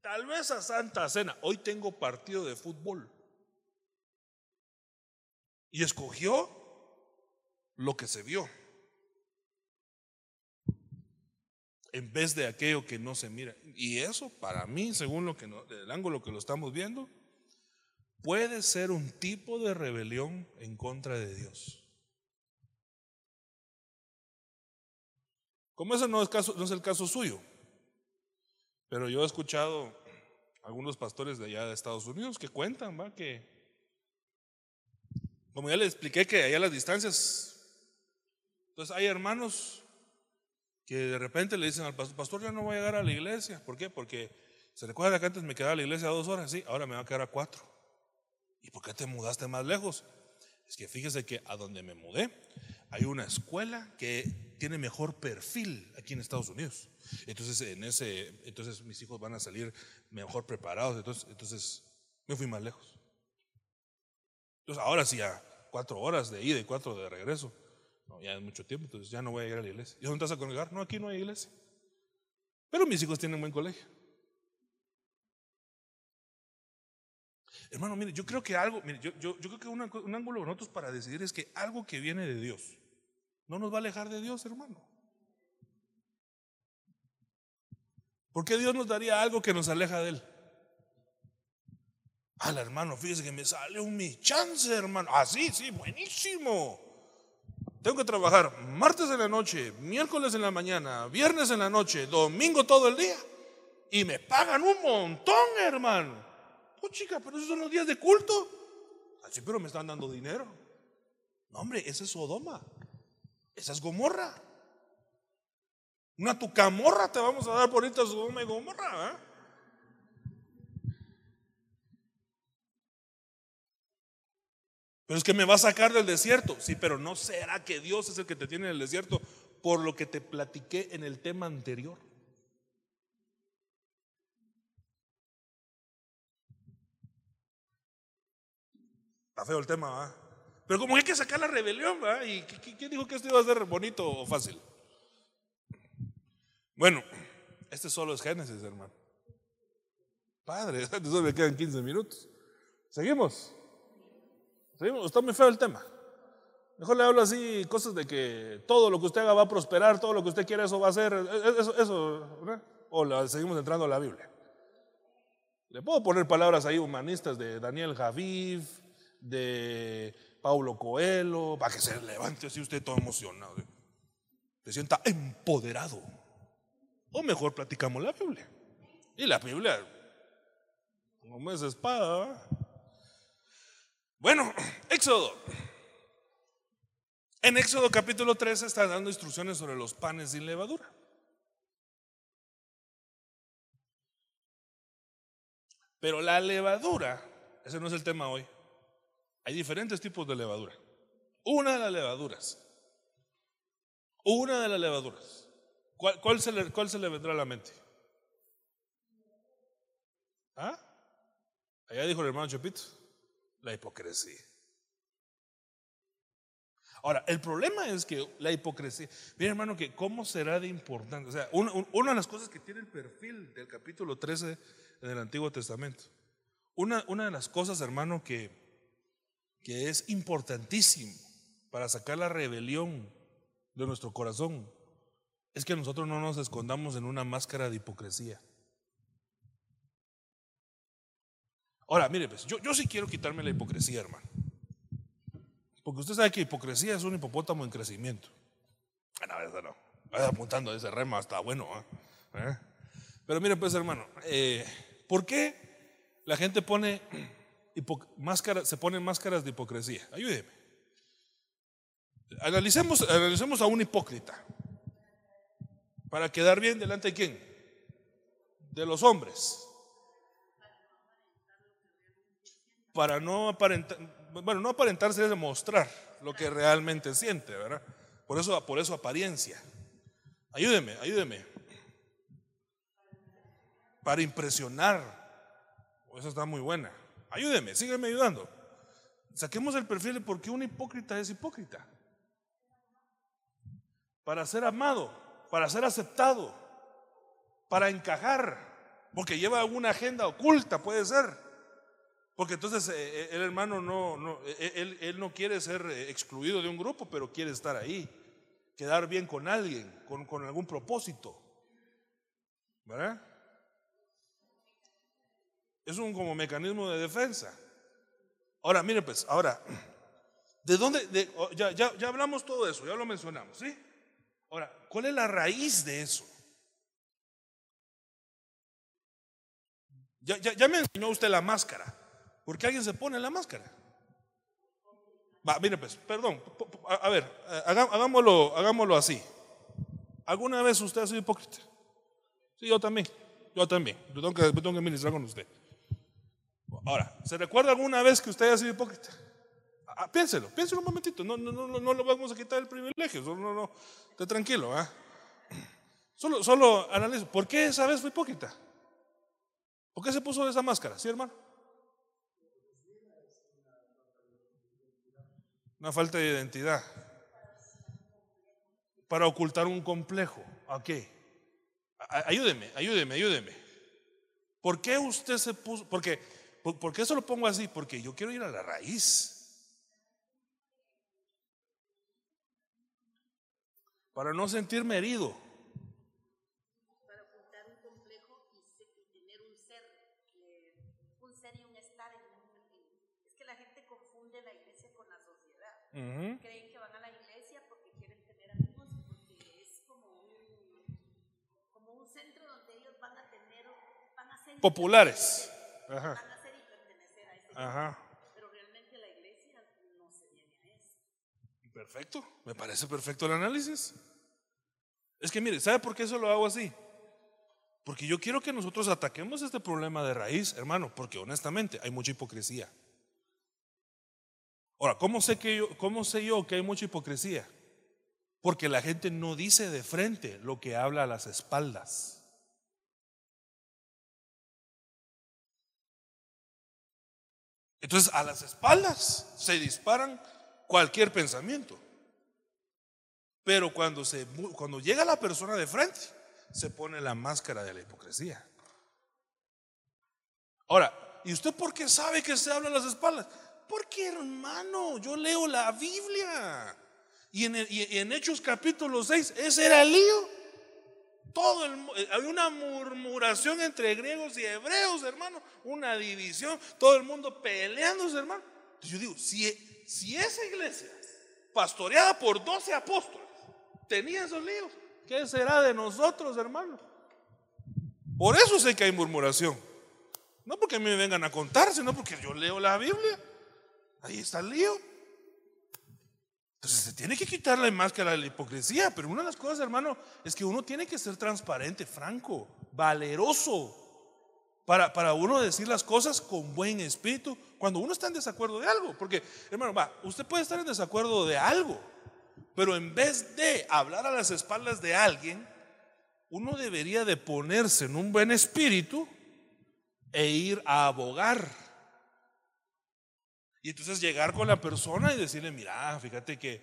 Tal vez a Santa Cena. Hoy tengo partido de fútbol. Y escogió lo que se vio. En vez de aquello que no se mira. Y eso, para mí, según lo que el ángulo que lo estamos viendo, puede ser un tipo de rebelión en contra de Dios. Como eso no es, caso, no es el caso suyo, pero yo he escuchado algunos pastores de allá de Estados Unidos que cuentan, ¿va? Que, como ya les expliqué, que allá las distancias, entonces hay hermanos que de repente le dicen al pastor, pastor, ya no voy a llegar a la iglesia. ¿Por qué? Porque se recuerda que antes me quedaba a la iglesia a dos horas, sí, ahora me va a quedar a cuatro. ¿Y por qué te mudaste más lejos? Es que fíjese que a donde me mudé hay una escuela que tiene mejor perfil aquí en Estados Unidos. Entonces, en ese, entonces mis hijos van a salir mejor preparados. Entonces, entonces me fui más lejos. Entonces, ahora sí, ya cuatro horas de ida y cuatro de regreso. No, ya es mucho tiempo, entonces ya no voy a ir a la iglesia. ¿Y dónde estás a congregar? No, aquí no hay iglesia. Pero mis hijos tienen buen colegio. Hermano, mire, yo creo que algo, mire, yo, yo, creo que un, un ángulo de nosotros para decidir es que algo que viene de Dios no nos va a alejar de Dios, hermano. ¿Por qué Dios nos daría algo que nos aleja de Él? Al hermano, fíjese que me sale un mi chance, hermano. Ah, sí, buenísimo. Tengo que trabajar martes en la noche, miércoles en la mañana, viernes en la noche, domingo todo el día. Y me pagan un montón, hermano. Oh, chica, pero esos son los días de culto. Así, pero me están dando dinero. No, hombre, ese es Sodoma. Esa es Gomorra. Una tucamorra te vamos a dar por ahorita Sodoma y Gomorra. Pero es que me va a sacar del desierto. Sí, pero no será que Dios es el que te tiene en el desierto por lo que te platiqué en el tema anterior. Está feo el tema, ¿va? Pero como hay que sacar la rebelión, ¿va? ¿Y quién dijo que esto iba a ser bonito o fácil? Bueno, este solo es Génesis, hermano. Padre, (laughs) solo me quedan 15 minutos. ¿Seguimos? ¿Seguimos? Está muy feo el tema. Mejor le hablo así, cosas de que todo lo que usted haga va a prosperar, todo lo que usted quiera eso va a ser, eso, eso O seguimos entrando a la Biblia. Le puedo poner palabras ahí humanistas de Daniel Javiv, de Paulo Coelho, para que se levante así usted todo emocionado. Se sienta empoderado. O mejor platicamos la Biblia. Y la Biblia, como es espada. Bueno, (clears throat) Éxodo. En Éxodo capítulo 13 está dando instrucciones sobre los panes sin levadura. Pero la levadura, ese no es el tema hoy. Hay diferentes tipos de levadura. Una de las levaduras. Una de las levaduras. ¿Cuál, se, le, vendrá a la mente? ¿Ah? Allá dijo el hermano Chepito. La hipocresía. Ahora, el problema es que la hipocresía, mira hermano, que cómo será de importante. O sea, una, de las cosas que tiene el perfil del capítulo 13 en el Antiguo Testamento. Una, una de las cosas, hermano, que, que es importantísimo para sacar la rebelión de nuestro corazón es que nosotros no nos escondamos en una máscara de hipocresía. Ahora, mire, pues, yo, yo sí quiero quitarme la hipocresía, hermano. Porque usted sabe que hipocresía es un hipopótamo en crecimiento. Ah, eso no. Vaya apuntando a ese rema, está bueno. ¿ah? ¿Eh? Pero mire, pues, hermano, eh, ¿por qué la gente pone máscara, se ponen máscaras de hipocresía. Ayúdeme. Analicemos, analicemos a un hipócrita. Para quedar bien delante de quién? De los hombres. Para no aparentar, bueno, no aparentarse es demostrar lo que realmente siente, ¿verdad? Por eso, por eso apariencia. Ayúdeme, ayúdeme. Para impresionar. Eso está muy buena. Ayúdeme, sígueme ayudando. Saquemos el perfil de por qué un hipócrita es hipócrita. Para ser amado, para ser aceptado, para encajar, porque lleva alguna agenda oculta, puede ser. Porque entonces eh, eh, el hermano no, no eh, él, no quiere ser excluido de un grupo, pero quiere estar ahí, quedar bien con alguien, con, con algún propósito. ¿Verdad? Es un como mecanismo de defensa. Ahora, mire pues, ahora, (clears throat) ¿de dónde? Oh, ya, ya, ya hablamos todo eso, ya lo mencionamos, ¿sí? Ahora, ¿cuál es la raíz de eso? Ya, ya, ya me enseñó usted la máscara. ¿Por qué alguien se pone la máscara? Va, mire pues, perdón. A, ver, eh, hagámoslo, hagámoslo así. ¿Alguna vez usted ha sido hipócrita? Sí, yo también. Yo también. Yo tengo que, tengo que ministrar con usted. Ahora, ¿se recuerda alguna vez que usted haya sido hipócrita? Ah, piénselo, piénselo un momentito. No, no, no, no le vamos a quitar el privilegio. No, no, no. Esté tranquilo. ¿ah? Solo, solo analizo. ¿Por qué esa vez fue hipócrita? ¿Por qué se puso esa máscara? ¿Sí, hermano? Una falta de identidad. Para ocultar un complejo. ¿A qué? Ayúdeme, ayúdeme, ayúdeme. ¿Por qué usted se puso? Porque ¿Por, qué eso lo pongo así? Porque yo quiero ir a la raíz. Para no sentirme herido. Para ocultar un complejo y, tener un ser, un ser y un estar en un. Es que la gente confunde la iglesia con la sociedad. Creen que van a la iglesia porque quieren tener amigos, porque es como un, como un centro donde ellos van a tener, van a ser populares. Ajá. Ajá. Pero realmente la iglesia no se viene a eso. Perfecto, me parece perfecto el análisis. Es que mire, ¿sabe por qué eso lo hago así? Porque yo quiero que nosotros ataquemos este problema de raíz, hermano, porque honestamente hay mucha hipocresía. Ahora, ¿cómo sé, que yo, ¿cómo sé yo que hay mucha hipocresía? Porque la gente no dice de frente lo que habla a las espaldas. Entonces a las espaldas se disparan cualquier pensamiento. Pero cuando, se, cuando llega la persona de frente, se pone la máscara de la hipocresía. Ahora, ¿y usted por qué sabe que se habla a las espaldas? Porque hermano, yo leo la Biblia. Y en, y en Hechos capítulo 6, ese era el lío. Todo el, eh, había una murmuración entre griegos y hebreos, hermano, una división, todo el mundo peleándose, hermano. Yo digo, si, si esa iglesia, pastoreada por 12 apóstoles, tenía esos líos, ¿qué será de nosotros, hermano? Por eso sé que hay murmuración. No porque me vengan a contar, sino porque yo leo la Biblia. Ahí está el lío. Entonces se tiene que quitar la máscara de la hipocresía, pero una de las cosas, hermano, es que uno tiene que ser transparente, franco, valeroso, para, para uno decir las cosas con buen espíritu cuando uno está en desacuerdo de algo. Porque, hermano, va, usted puede estar en desacuerdo de algo, pero en vez de hablar a las espaldas de alguien, uno debería de ponerse en un buen espíritu e ir a abogar y entonces llegar con la persona y decirle, mira, fíjate que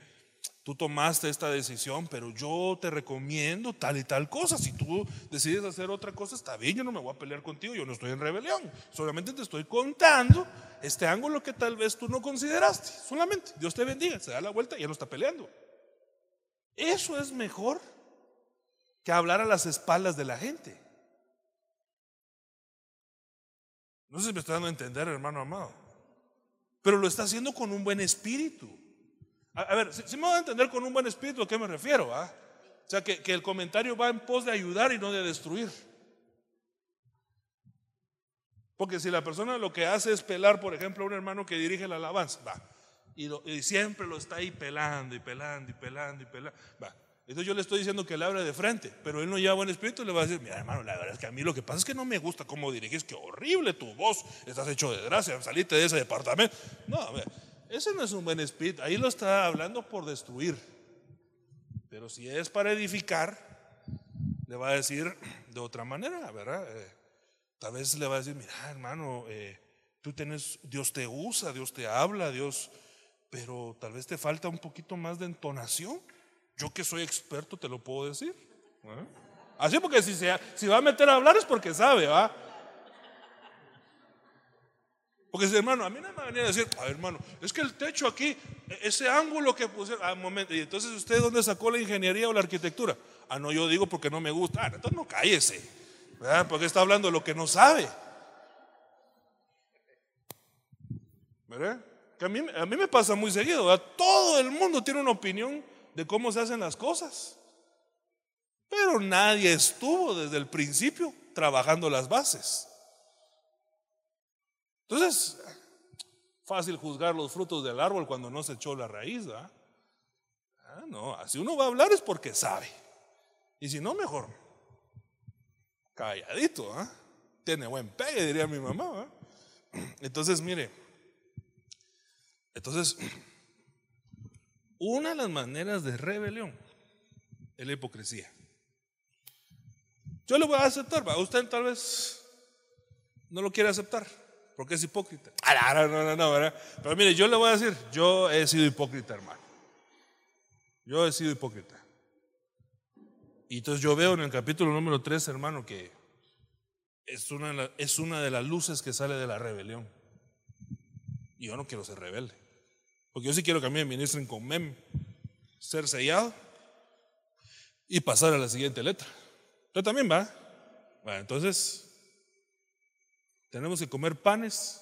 tú tomaste esta decisión, pero yo te recomiendo tal y tal cosa. Si tú decides hacer otra cosa, está bien, yo no me voy a pelear contigo, yo no estoy en rebelión. Solamente te estoy contando este ángulo que tal vez tú no consideraste. Solamente, Dios te bendiga, se da la vuelta y ya no está peleando. Eso es mejor que hablar a las espaldas de la gente. No sé si me está dando a entender, hermano amado pero lo está haciendo con un buen espíritu. A, ver, si, me voy a entender con un buen espíritu, ¿a qué me refiero? Ah? O sea, que, el comentario va en pos de ayudar y no de destruir. Porque si la persona lo que hace es pelar, por ejemplo, a un hermano que dirige la alabanza, va, y, y siempre lo está ahí pelando y pelando y pelando y pelando, va. Entonces yo le estoy diciendo que le abre de frente, pero él no lleva buen espíritu le va a decir, mira hermano, la verdad es que a mí lo que pasa es que no me gusta cómo diriges, que horrible tu voz, estás hecho de gracia, saliste de ese departamento. No, a ver, ese no es un buen espíritu, ahí lo está hablando por destruir. Pero si es para edificar, le va a decir de otra manera, ¿verdad? Eh, tal vez le va a decir, mira hermano, eh, tú tienes, Dios te usa, Dios te habla, Dios, pero tal vez te falta un poquito más de entonación. Yo que soy experto te lo puedo decir. ¿eh? Así porque si, se, si va a meter a hablar es porque sabe, ¿va? Porque si hermano, a mí no me venía a decir, a ver, hermano, es que el techo aquí, e, ese ángulo que puse, ah, momento, y entonces usted dónde sacó la ingeniería o la arquitectura? Ah, no, yo digo porque no me gusta. Ah, entonces no cállese, ¿verdad? Porque está hablando de lo que no sabe. ¿Verdad? Que a mí, a mí me pasa muy seguido, ¿verdad? Todo el mundo tiene una opinión de cómo se hacen las cosas. Pero nadie estuvo desde el principio trabajando las bases. Entonces, fácil juzgar los frutos del árbol cuando no se echó la raíz, ¿verdad? Ah, no, así uno va a hablar es porque sabe. Y si no, mejor calladito, ¿ah? Tiene buen pegue, diría mi mamá, (clears throat) Entonces, mire, entonces, (clears throat) una de las maneras de rebelión es la hipocresía. Yo lo voy a aceptar, ¿va? usted tal vez no lo quiere aceptar porque es hipócrita. Ah, no, no, no, ¿verdad? Pero mire, yo le voy a decir, yo he sido hipócrita, hermano. Yo he sido hipócrita. Y entonces yo veo en el capítulo número 3, hermano, que es una, es una de las luces que sale de la rebelión. Y yo no quiero ser rebelde. Porque yo sí quiero que a mí me ministren con mem, ser sellado y pasar a la siguiente letra. Usted también va. Bueno, entonces, tenemos que comer panes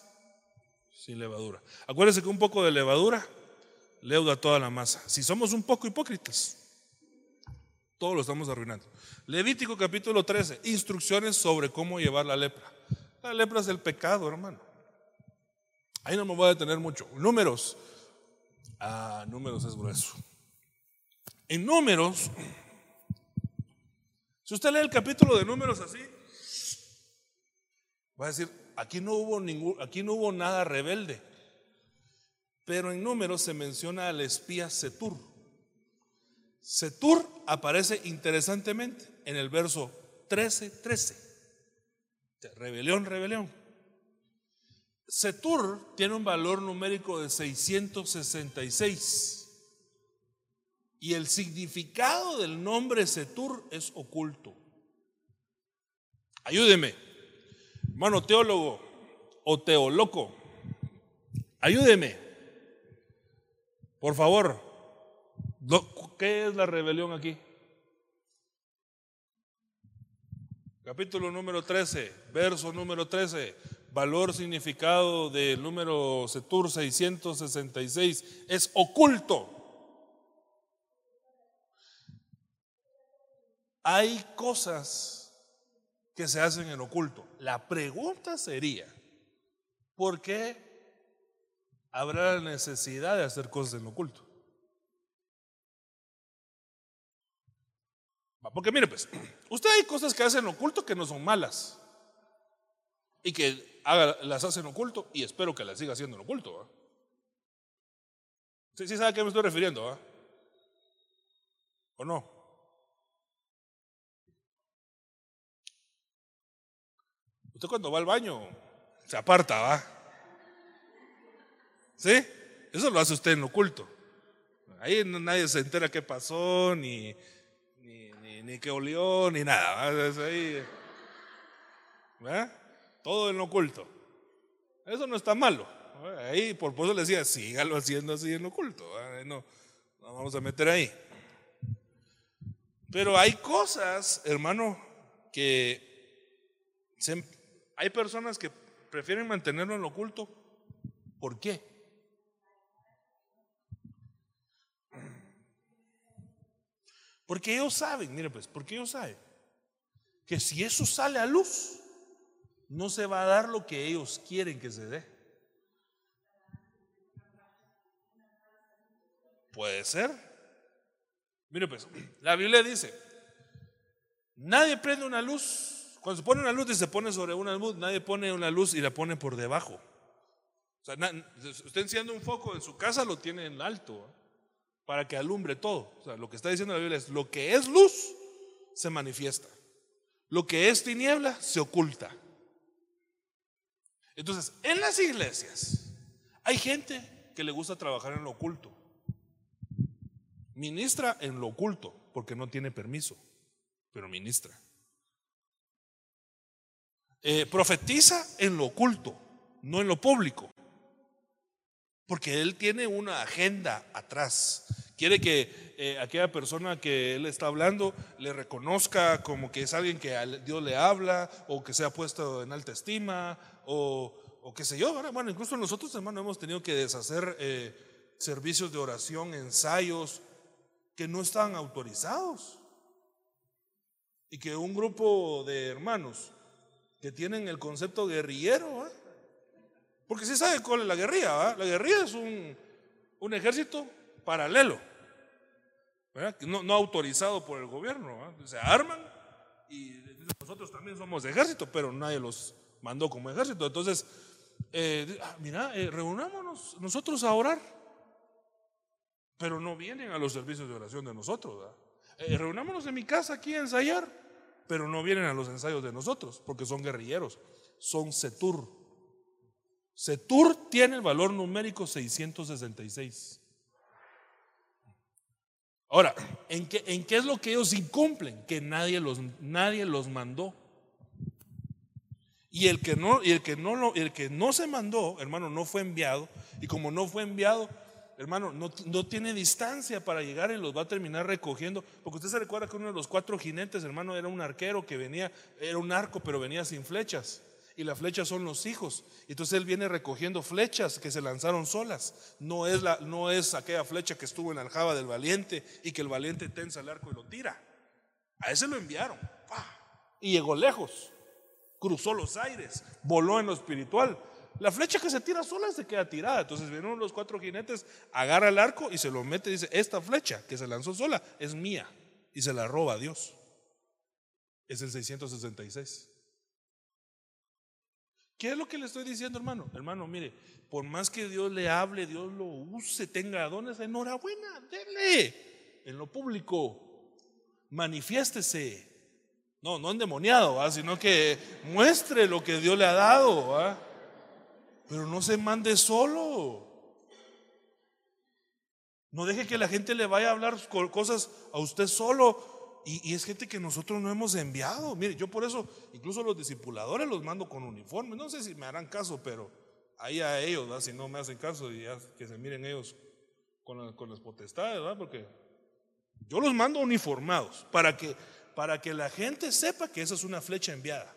sin levadura. Acuérdense que un poco de levadura leuda toda la masa. Si somos un poco hipócritas, todo lo estamos arruinando. Levítico capítulo 13, instrucciones sobre cómo llevar la lepra. La lepra es el pecado, hermano. Ahí no me voy a detener mucho. Números. Ah, números es grueso. En números, si usted lee el capítulo de números así, Va a decir, aquí no hubo ningún, aquí no hubo nada rebelde. Pero en números se menciona al espía Setur. Setur aparece interesantemente en el verso 13, 13. Rebelión, rebelión. Setur tiene un valor numérico de 666. Y el significado del nombre Setur es oculto. Ayúdeme. Hermano teólogo o teoloco, ayúdeme. Por favor, ¿qué es la rebelión aquí? Capítulo número 13, verso número 13, valor significado del número Setur 666, es oculto. Hay cosas que se hacen en oculto. La pregunta sería, ¿por qué habrá la necesidad de hacer cosas en oculto? Porque mire pues, (clears throat) usted hay cosas que hacen en oculto que no son malas y que las hace en oculto y espero que las siga haciendo en oculto. ¿Sí, ¿Sí sabe a qué me estoy refiriendo? ¿O no? Usted cuando va al baño se aparta, ¿va? ¿Sí? Eso lo hace usted en oculto. Ahí nadie se entera qué pasó, ni, ni, qué olió, ni nada. Ahí, Todo en oculto. Eso no está malo. Ahí, por eso le decía, sígalo haciendo así en oculto. No, no vamos a meter ahí. Pero hay cosas, hermano, que se, hay personas que prefieren mantenerlo en lo oculto. ¿Por qué? Porque ellos saben, mire pues, porque ellos saben que si eso sale a luz, no se va a dar lo que ellos quieren que se dé. Puede ser. Mire pues, la Biblia dice, nadie prende una luz cuando se pone una luz y se pone sobre una luz, nadie pone una luz y la pone por debajo. O sea, usted enciende un foco en su casa, lo tiene en alto para que alumbre todo. O sea, lo que está diciendo la Biblia es, lo que es luz se manifiesta. Lo que es tiniebla se oculta. Entonces, en las iglesias hay gente que le gusta trabajar en lo oculto. Ministra en lo oculto, porque no tiene permiso, pero ministra. Eh, profetiza en lo oculto, no en lo público, porque él tiene una agenda atrás. Quiere que eh, aquella persona que él está hablando le reconozca como que es alguien que Dios le habla o que se ha puesto en alta estima o, o qué sé yo. Bueno, incluso nosotros, hermano, hemos tenido que deshacer eh, servicios de oración, ensayos que no estaban autorizados. Y que un grupo de hermanos que tienen el concepto guerrillero, porque si sabe cuál es la guerrilla, la guerrilla es un, un ejército paralelo, no, no, autorizado por el gobierno, se arman y nosotros también somos ejército, pero nadie los mandó como ejército. Entonces, eh, ah, mira, eh, reunámonos nosotros a orar, pero no vienen a los servicios de oración de nosotros. Eh, reunámonos en mi casa aquí a ensayar, pero no vienen a los ensayos de nosotros, porque son guerrilleros, son Setur. Setur tiene el valor numérico 666. Ahora, ¿en qué, ¿en qué, es lo que ellos incumplen? Que nadie los, nadie los mandó. Y el que no, y el que no lo, el que no se mandó, hermano, no fue enviado. Y como no fue enviado, hermano, no, no, tiene distancia para llegar y los va a terminar recogiendo. Porque usted se recuerda que uno de los cuatro jinetes, hermano, era un arquero que venía, era un arco, pero venía sin flechas. Y las flechas son los hijos. Entonces él viene recogiendo flechas que se lanzaron solas. No es, la, no es aquella flecha que estuvo en la aljaba del valiente y que el valiente tensa el arco y lo tira. A ese lo enviaron. Y llegó lejos cruzó los aires, voló en lo espiritual. La flecha que se tira sola se queda tirada. Entonces vienen los cuatro jinetes, agarra el arco y se lo mete y dice, esta flecha que se lanzó sola es mía. Y se la roba a Dios. Es el 666. ¿Qué es lo que le estoy diciendo, hermano? Hermano, mire, por más que Dios le hable, Dios lo use, tenga dones, enhorabuena, dele en lo público, manifiéstese, no, no endemoniado, sino que muestre lo que Dios le ha dado. Pero no se mande solo. No deje que la gente le vaya a hablar cosas a usted solo. Y, es gente que nosotros no hemos enviado. Mire, yo por eso, incluso los discipuladores los mando con uniforme. No sé si me harán caso, pero ahí a ellos, si no me hacen caso, y que se miren ellos con, con las potestades, ¿verdad? Porque yo los mando uniformados para que para que la gente sepa que esa es una flecha enviada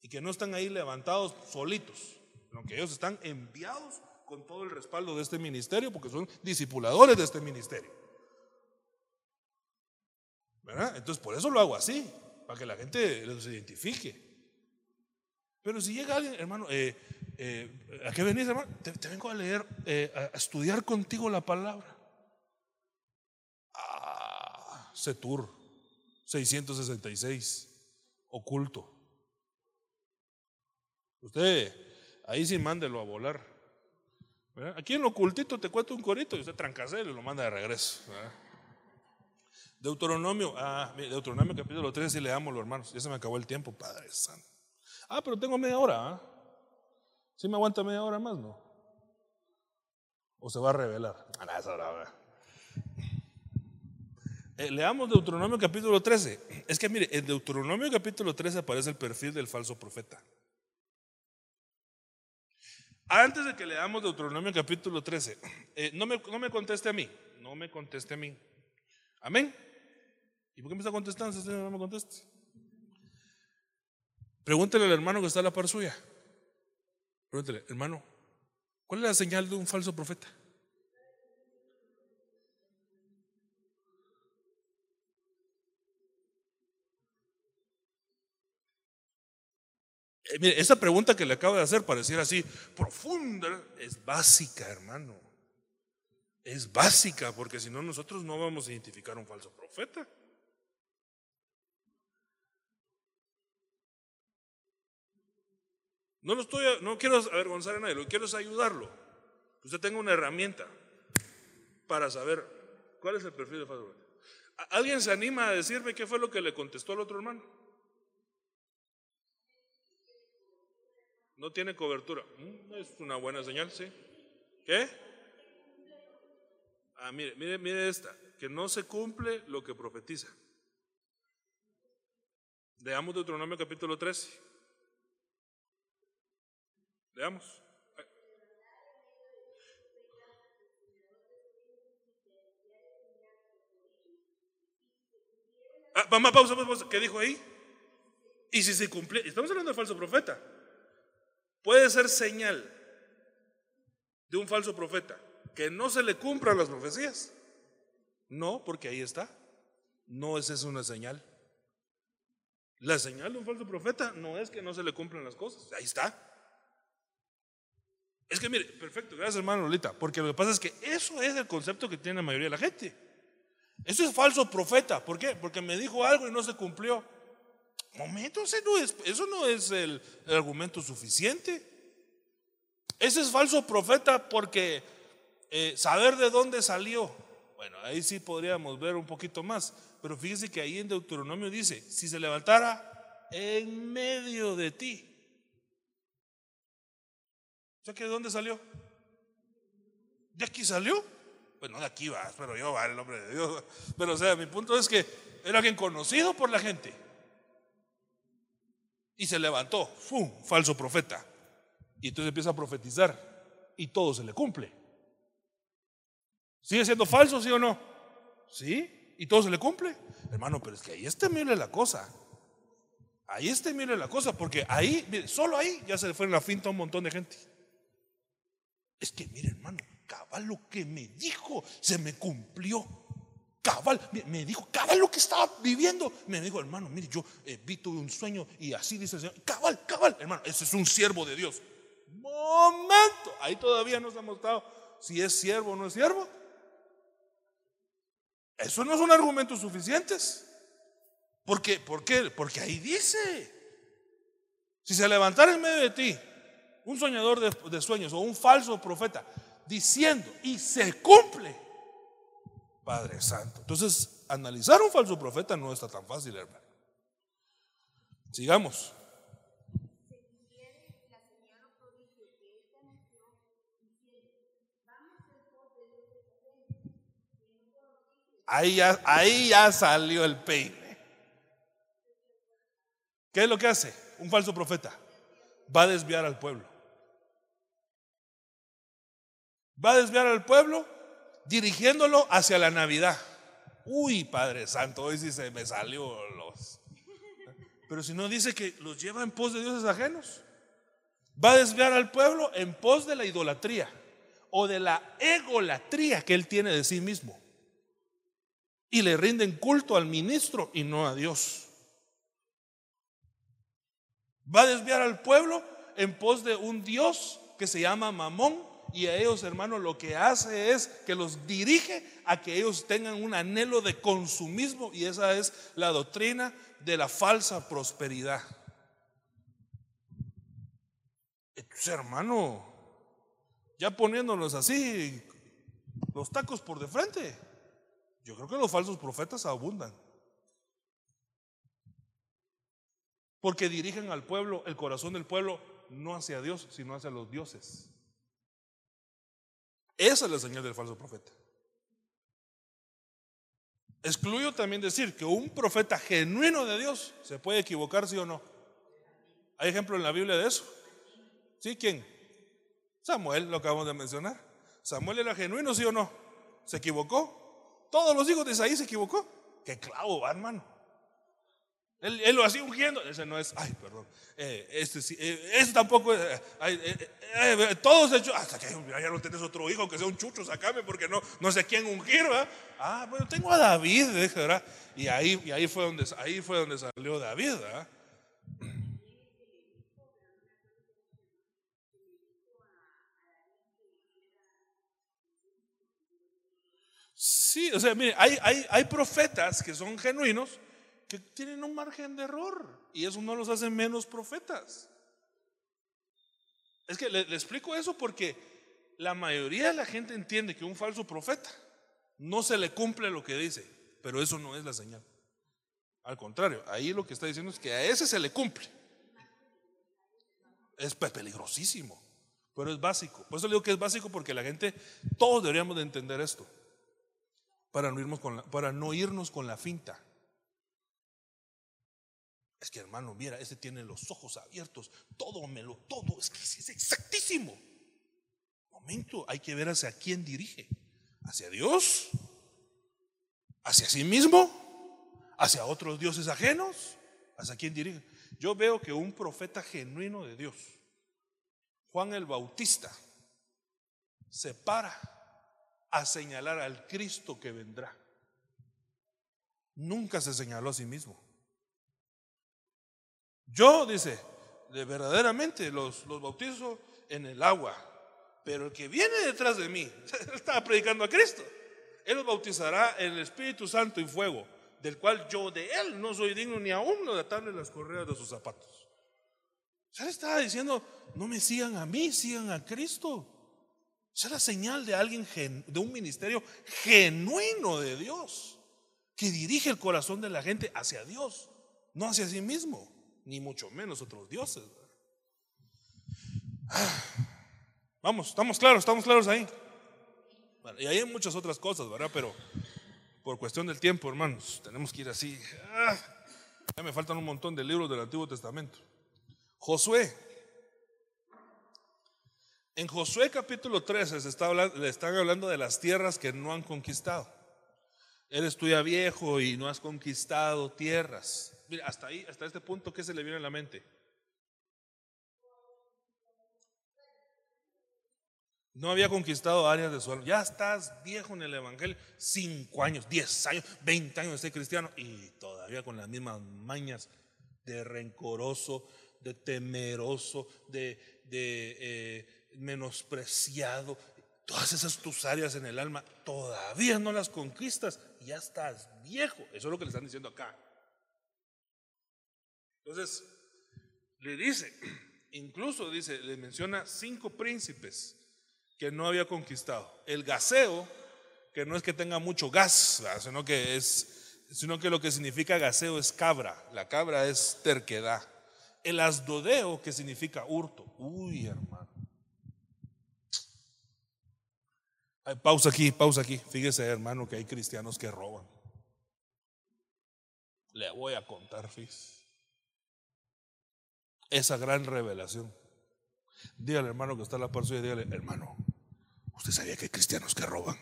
y que no están ahí levantados solitos, sino que ellos están enviados con todo el respaldo de este ministerio porque son discipuladores de este ministerio. ¿Verdad? Entonces por eso lo hago así, para que la gente los identifique. Pero si llega alguien, hermano, eh, eh, ¿a qué venís, hermano? Te, vengo a leer, eh, a estudiar contigo la palabra. Ah, Setur. 666, oculto. Usted ahí sí mándelo a volar. Aquí en lo ocultito te cuento un corito y usted trancase y lo manda de regreso. Deuteronomio, ah, Deuteronomio capítulo 3, si leamos los hermanos. Ya se me acabó el tiempo, Padre Santo. Ah, pero tengo media hora. ¿ah? ¿Sí me aguanta media hora más, no? ¿O se va a revelar? Esa hora, eh, leamos Deuteronomio capítulo 13. Es que mire, en Deuteronomio capítulo 13 aparece el perfil del falso profeta. Antes de que leamos Deuteronomio capítulo 13, eh, no, me, no me conteste a mí, no me conteste a mí. Amén. ¿Y por qué me está contestando si no me conteste? Pregúntele al hermano que está a la par suya. Pregúntele, hermano, ¿cuál es la señal de un falso profeta? Eh, mire, esa pregunta que le acabo de hacer pareciera así profunda, es básica, hermano. Es básica, porque si no, nosotros no vamos a identificar un falso profeta. No lo estoy, no quiero avergonzar a nadie, lo que quiero es ayudarlo. Que usted tenga una herramienta para saber cuál es el perfil de falso profeta. ¿Alguien se anima a decirme qué fue lo que le contestó al otro hermano? No tiene cobertura. Mm, es una buena señal, sí. ¿Qué? Ah, mire, mire, mire esta, que no se cumple lo que profetiza. Leamos Deuteronomio capítulo 13. Leamos. Ah, vamos, pausa, pausa, ¿qué dijo ahí? Y si se cumple, estamos hablando de falso profeta. Puede ser señal de un falso profeta que no se le cumplan las profecías. No, porque ahí está. No es eso una señal. La señal de un falso profeta no es que no se le cumplan las cosas. Ahí está. Es que mire, perfecto, gracias hermano Lolita, porque lo que pasa es que eso es el concepto que tiene la mayoría de la gente. Eso es falso profeta. ¿Por qué? Porque me dijo algo y no se cumplió. Momento, no es, eso no es el, argumento suficiente. Ese es falso profeta porque eh, saber de dónde salió. Bueno, ahí sí podríamos ver un poquito más. Pero fíjese que ahí en Deuteronomio dice, si se levantara en medio de ti. O sea que de dónde salió? ¿De aquí salió? Pues no de aquí va, pero yo va el nombre de Dios. Pero o sea, mi punto es que era alguien conocido por la gente. Y se levantó, ¡fum! Falso profeta. Y entonces empieza a profetizar y todo se le cumple. ¿Sigue siendo falso, sí o no? ¿Sí? ¿Y todo se le cumple? Hermano, pero es que ahí está mire la cosa. Ahí está mire la cosa, porque ahí, mire, solo ahí ya se le fue en la finta un montón de gente. Es que, mire, hermano, cabal lo que me dijo se me cumplió. Cabal, me dijo, cabal lo que estaba viviendo. Me dijo, hermano, mire, yo eh, vi tuve un sueño y así dice el Señor. Cabal, cabal, hermano, ese es un siervo de Dios. Momento, ahí todavía no se ha mostrado si es siervo o no es siervo. Eso no son argumentos suficientes. ¿Por qué? ¿Por qué? Porque ahí dice, si se levantara en medio de ti un soñador de, sueños o un falso profeta diciendo y se cumple, Padre Santo. Entonces, analizar un falso profeta no está tan fácil, hermano. Sigamos. Ahí ya, ahí ya salió el peine. ¿Qué es lo que hace un falso profeta? Va a desviar al pueblo. Va a desviar al pueblo dirigiéndolo hacia la Navidad. Uy, Padre Santo, hoy sí se me salió los. Pero si no dice que los lleva en pos de dioses ajenos, va a desviar al pueblo en pos de la idolatría o de la egolatría que él tiene de sí mismo y le rinden culto al ministro y no a Dios. Va a desviar al pueblo en pos de un Dios que se llama Mamón y a ellos, hermanos, lo que hace es que los dirige a que ellos tengan un anhelo de consumismo y esa es la doctrina de la falsa prosperidad. Entonces, hermano, ya poniéndonos así, los tacos por de frente. Yo creo que los falsos profetas abundan. Porque dirigen al pueblo, el corazón del pueblo, no hacia Dios, sino hacia los dioses. Esa es la señal del falso profeta. Excluyo también decir que un profeta genuino de Dios se puede equivocar, sí o no. ¿Hay ejemplo en la Biblia de eso? ¿Sí? ¿Quién? Samuel, lo acabamos de mencionar. Samuel era genuino, sí o no. ¿Se equivocó? Todos los hijos de Isaí se equivocó. Qué clavo, hermano. Él, lo hacía ungiendo. Ese no es, ay, perdón. Eh, este sí, eh, tampoco. Eh, eh, todos hechos. Hasta que ya no tenés otro hijo, que sea un chucho, sacame, porque no, no sé quién ungir, ¿verdad? Ah, bueno, tengo a David, ¿verdad? Y ahí, y ahí, fue, donde, ahí fue donde salió David, ¿verdad? Sí, o sea, mire, hay, hay, hay profetas que son genuinos que tienen un margen de error y eso no los hace menos profetas. Es que le, explico eso porque la mayoría de la gente entiende que un falso profeta no se le cumple lo que dice, pero eso no es la señal. Al contrario, ahí lo que está diciendo es que a ese se le cumple. Es peligrosísimo, pero es básico. Por eso le digo que es básico porque la gente, todos deberíamos de entender esto, para no irnos con la, para no irnos con la finta. Es que hermano, mira, ese tiene los ojos abiertos, todo me lo, todo, es que es exactísimo. Momento, hay que ver hacia quién dirige. ¿Hacia Dios? ¿Hacia sí mismo? ¿Hacia otros dioses ajenos? ¿Hacia quién dirige? Yo veo que un profeta genuino de Dios, Juan el Bautista, se para a señalar al Cristo que vendrá. Nunca se señaló a sí mismo. Yo, dice, de verdaderamente los, los bautizo en el agua, pero el que viene detrás de mí, (laughs) estaba predicando a Cristo, Él los bautizará en el Espíritu Santo y fuego del cual yo de él no soy digno ni aún de atarle las correas de sus zapatos. Sea, estaba diciendo, no me sigan a mí, sigan a Cristo. Esa es la señal de alguien, de un ministerio genuino de Dios, que dirige el corazón de la gente hacia Dios, no hacia sí mismo, ni mucho menos otros dioses. (sighs) Vamos, estamos claros, estamos claros ahí. y hay muchas otras cosas, ¿verdad? Pero por cuestión del tiempo, hermanos, tenemos que ir así. Ah, ya me faltan un montón de libros del Antiguo Testamento. Josué. En Josué capítulo 13 se le están hablando de las tierras que no han conquistado. Eres tú ya viejo y no has conquistado tierras. Mira, hasta ahí, hasta este punto, ¿qué se le viene a la mente? No había conquistado áreas de suelo. Ya estás viejo en el Evangelio, cinco años, diez años, veinte años de ser cristiano y todavía con las mismas mañas de rencoroso, de temeroso, de, eh, menospreciado. Todas esas tus áreas en el alma todavía no las conquistas. Ya estás viejo. Eso es lo que le están diciendo acá. Entonces, le dice, incluso dice, le menciona cinco príncipes que no había conquistado. El gaseo, que no es que tenga mucho gas, sino que es, sino que lo que significa gaseo es cabra. La cabra es terquedad. El asdodeo, que significa hurto. Uy, hermano. pausa aquí, pausa aquí. Fíjese, hermano, que hay cristianos que roban. Le voy a contar, fíjese. Esa gran revelación. Dígale, hermano, que está en la par suya, dígale, hermano, ¿usted sabía que hay cristianos que roban?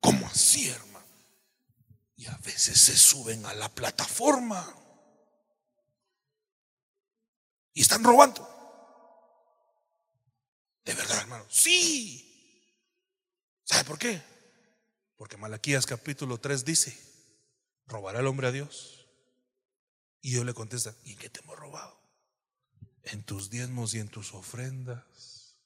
¿Cómo así, hermano? Y a veces se suben a la plataforma y están robando. ¿De verdad, hermano? Sí. ¿Sabe por qué? Porque Malaquías capítulo 3 dice, ¿robará el hombre a Dios? Y Dios le contesta, ¿y qué te hemos robado? en tus diezmos y en tus ofrendas.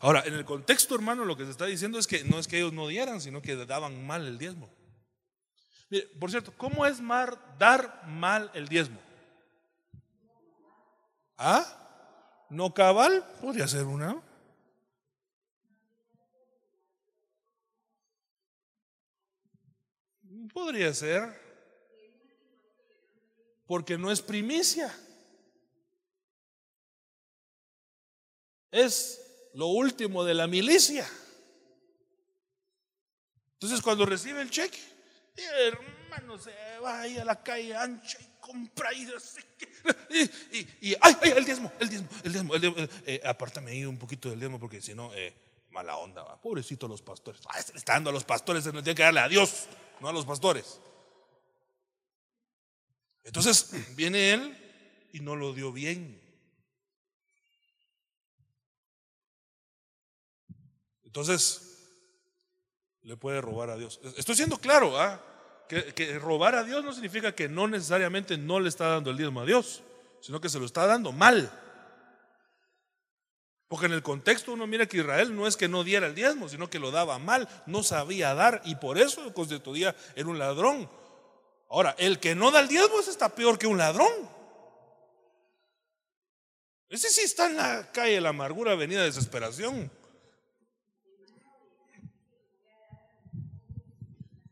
Ahora, en el contexto, hermano, lo que se está diciendo es que no es que ellos no dieran, sino que daban mal el diezmo. Mire, por cierto, ¿cómo es mar, dar mal el diezmo? ¿Ah? ¿No cabal? Podría ser una. Podría ser porque no es primicia. Es lo último de la milicia. Entonces cuando recibe el cheque, hermano, se va ahí a la calle ancha y compra y, y, ay, ay, el diezmo, el diezmo, el diezmo, el diezmo eh, apártame ahí un poquito del diezmo porque si no, eh, mala onda, va. pobrecito los pastores. Ah, se le está dando a los pastores, se le tiene que darle a Dios, no a los pastores. Entonces viene él y no lo dio bien. Entonces, le puede robar a Dios. Estoy siendo claro, ¿ah? que, robar a Dios no significa que no necesariamente no le está dando el diezmo a Dios, sino que se lo está dando mal. Porque en el contexto uno mira que Israel no es que no diera el diezmo, sino que lo daba mal, no sabía dar y por eso constituía en un ladrón. Ahora, el que no da el diezmo ese está peor que un ladrón. Ese sí está en la calle de la amargura, avenida de desesperación.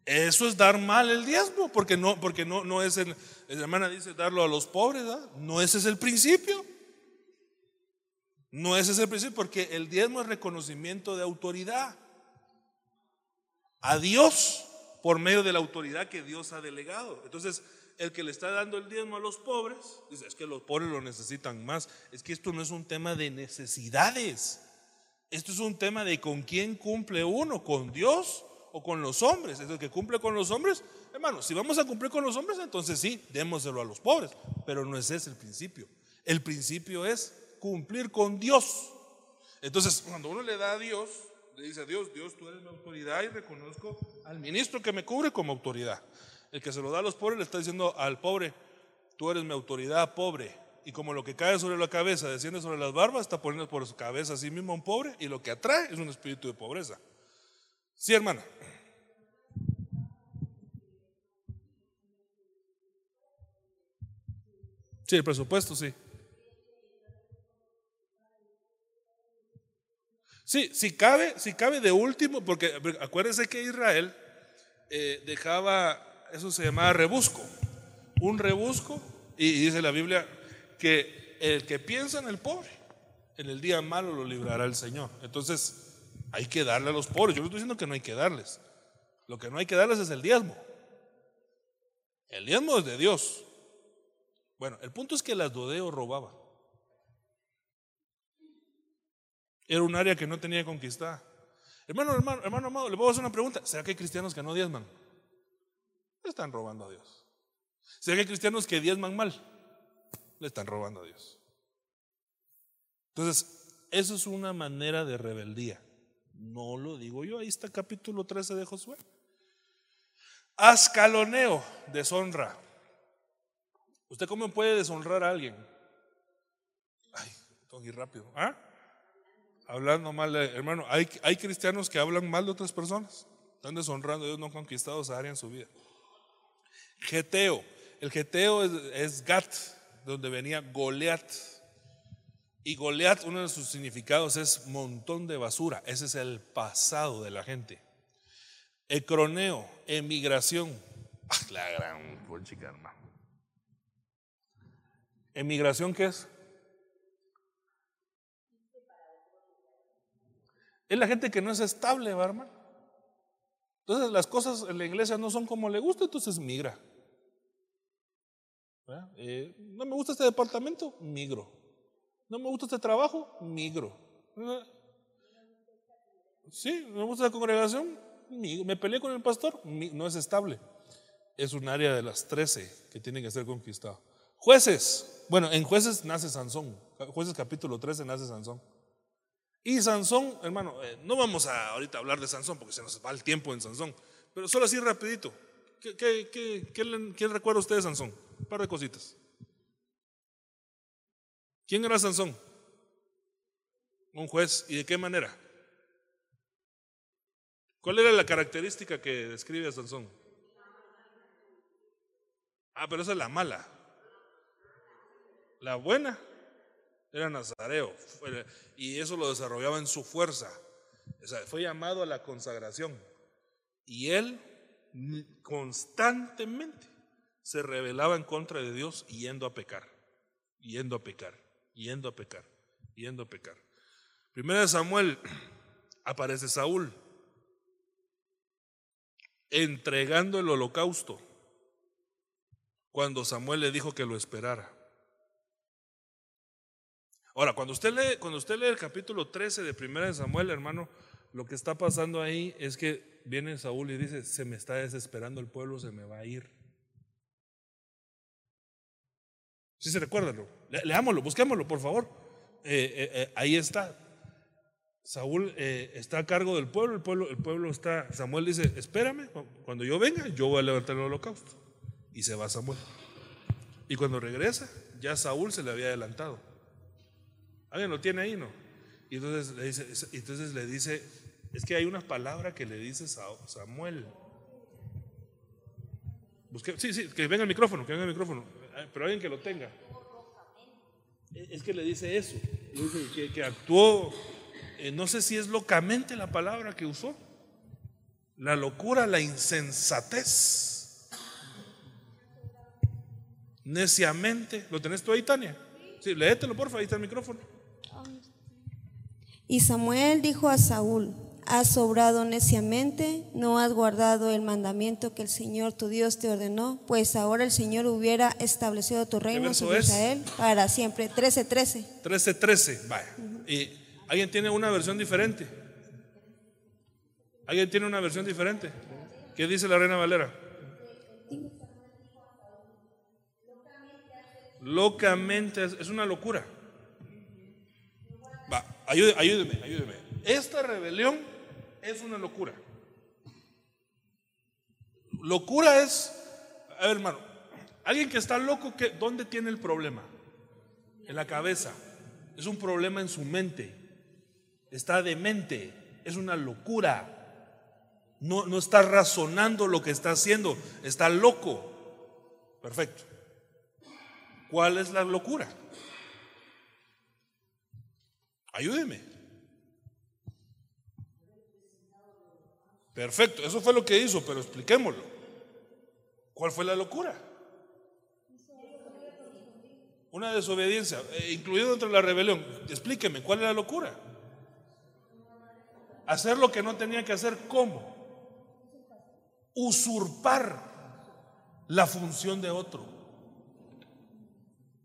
Eso es dar mal el diezmo, porque no, porque no, no es el, la hermana dice darlo a los pobres, no ese es el principio. No ese es el principio, porque el diezmo es reconocimiento de autoridad a Dios por medio de la autoridad que Dios ha delegado. Entonces, el que le está dando el diezmo a los pobres, dice, es que los pobres lo necesitan más. Es que esto no es un tema de necesidades. Esto es un tema de con quién cumple uno, con Dios o con los hombres. Es el que cumple con los hombres. Hermano, si vamos a cumplir con los hombres, entonces sí, démoselo a los pobres. Pero no es ese el principio. El principio es cumplir con Dios. Entonces, cuando uno le da a Dios, le dice a Dios, Dios, tú eres mi autoridad y reconozco al ministro que me cubre como autoridad. El que se lo da a los pobres le está diciendo al pobre, tú eres mi autoridad pobre. Y como lo que cae sobre la cabeza desciende sobre las barbas, está poniendo por su cabeza a sí mismo un pobre y lo que atrae es un espíritu de pobreza. Sí, hermana. Sí, el presupuesto, sí. Sí, si cabe, si cabe de último, porque acuérdense que Israel eh, dejaba, eso se llamaba rebusco, un rebusco, y dice la Biblia que el que piensa en el pobre, en el día malo lo librará el Señor. Entonces, hay que darle a los pobres. Yo no estoy diciendo que no hay que darles. Lo que no hay que darles es el diezmo. El diezmo es de Dios. Bueno, el punto es que las Dodeo robaba. Era un área que no tenía conquistada. Hermano, hermano, hermano amado, le puedo hacer una pregunta. ¿Será que hay cristianos que no diezman? Le están robando a Dios. ¿Será que hay cristianos que diezman mal? Le están robando a Dios. Entonces, eso es una manera de rebeldía. No lo digo yo, ahí está capítulo 13 de Josué. Ascaloneo, deshonra. ¿Usted cómo puede deshonrar a alguien? Ay, tengo que ir rápido. ¿Ah? Hablando mal de, hermano, hay, hay cristianos que hablan mal de otras personas, están deshonrando, Dios no ha conquistado esa área en su vida. Geteo, el Geteo es, es Gat, donde venía Goliat. Y Goliat, uno de sus significados es montón de basura, ese es el pasado de la gente. Ecroneo, emigración. Ah, la gran chica, hermano. ¿Emigración qué es? Es la gente que no es estable, hermano. Entonces las cosas en la iglesia no son como le gusta, entonces migra. Eh, no me gusta este departamento, migro. No me gusta este trabajo, migro. Sí, no me gusta la congregación, migro. me peleé con el pastor, no es estable. Es un área de las 13 que tiene que ser conquistado. Jueces, bueno, en jueces nace Sansón. Jueces capítulo 13 nace Sansón. Y Sansón, hermano, eh, no vamos a ahorita hablar de Sansón porque se nos va el tiempo en Sansón, pero solo así rapidito. ¿Qué, qué, quién recuerda usted de Sansón? Un par de cositas. ¿Quién era Sansón? Un juez. ¿Y de qué manera? ¿Cuál era la característica que describe a Sansón? Ah, pero esa es la mala. La buena era nazareo y eso lo desarrollaba en su fuerza. fue llamado a la consagración y él constantemente se rebelaba en contra de Dios yendo a pecar, yendo a pecar, yendo a pecar, yendo a pecar. Primero de Samuel (clears throat) aparece Saúl entregando el holocausto cuando Samuel le dijo que lo esperara. Ahora, cuando usted lee, cuando usted lee el capítulo 13 de Primera de Samuel, hermano, lo que está pasando ahí es que viene Saúl y dice, se me está desesperando el pueblo, se me va a ir. Si se recuerdan, leámoslo, busquémoslo, por favor. Eh, eh, eh, ahí está. Saúl está a cargo del pueblo, el pueblo, el pueblo está. Samuel dice: Espérame, cuando yo venga, yo voy a levantar el holocausto. Y se va Samuel. Y cuando regresa, ya Saúl se le había adelantado. ¿Alguien lo tiene ahí, no? Y entonces le dice, entonces le dice es que hay una palabra que le dice Samuel. sí, sí, que venga el micrófono, que venga el micrófono, eh, pero alguien que lo tenga. Es que le dice eso, dice que, actuó, eh, no sé si es locamente la palabra que usó, La locura, la insensatez. Neciamente. ¿Lo tenés tú ahí, Tania? Sí, léetelo, por favor, ahí está el micrófono. Y Samuel dijo a Saúl, has obrado neciamente, no has guardado el mandamiento que el Señor tu Dios te ordenó, pues ahora el Señor hubiera establecido tu reino sobre Israel para siempre. 13:13. 13:13, vaya. ¿Y alguien tiene una versión diferente? ¿Alguien tiene una versión diferente? ¿Qué dice la Reina Valera? Locamente es una locura. Ayúdeme, ayúdeme, ayúdeme. Esta rebelión es una locura. Locura es, a ver hermano, alguien que está loco, ¿dónde tiene el problema? En la cabeza. Es un problema en su mente. Está demente. Es una locura. No, no está razonando lo que está haciendo. Está loco. Perfecto. ¿Cuál es la locura? Ayúdeme. Perfecto, eso fue lo que hizo, pero expliquémoslo. ¿Cuál fue la locura? Una desobediencia, eh, incluido dentro de la rebelión. Explíqueme, ¿cuál es la locura? Hacer lo que no tenía que hacer, ¿cómo? Usurpar la función de otro.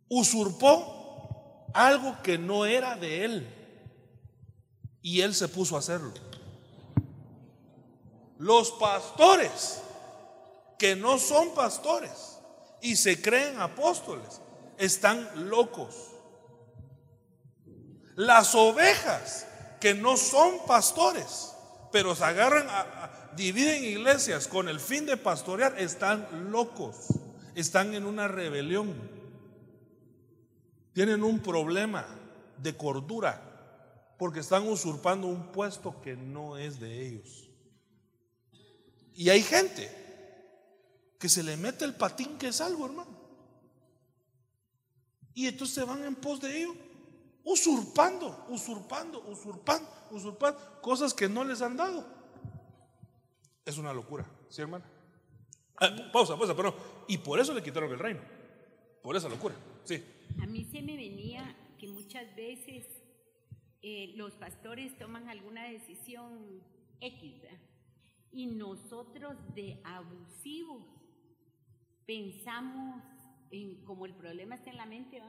Usurpó algo que no era de él. Y él se puso a hacerlo. Los pastores que no son pastores y se creen apóstoles están locos. Las ovejas que no son pastores, pero se agarran a, dividen iglesias con el fin de pastorear, están locos. Están en una rebelión. Tienen un problema de cordura porque están usurpando un puesto que no es de ellos. Y hay gente que se le mete el patín que es algo, hermano. Y entonces se van en pos de ello, usurpando, usurpando, usurpando, usurpando cosas que no les han dado. Es una locura, ¿sí, hermano? Ah, pausa, pausa, pero y por eso le quitaron el reino, por esa locura, sí. A mí se me venía que muchas veces eh, los pastores toman alguna decisión X, y nosotros de abusivos pensamos en, como el problema está en la mente,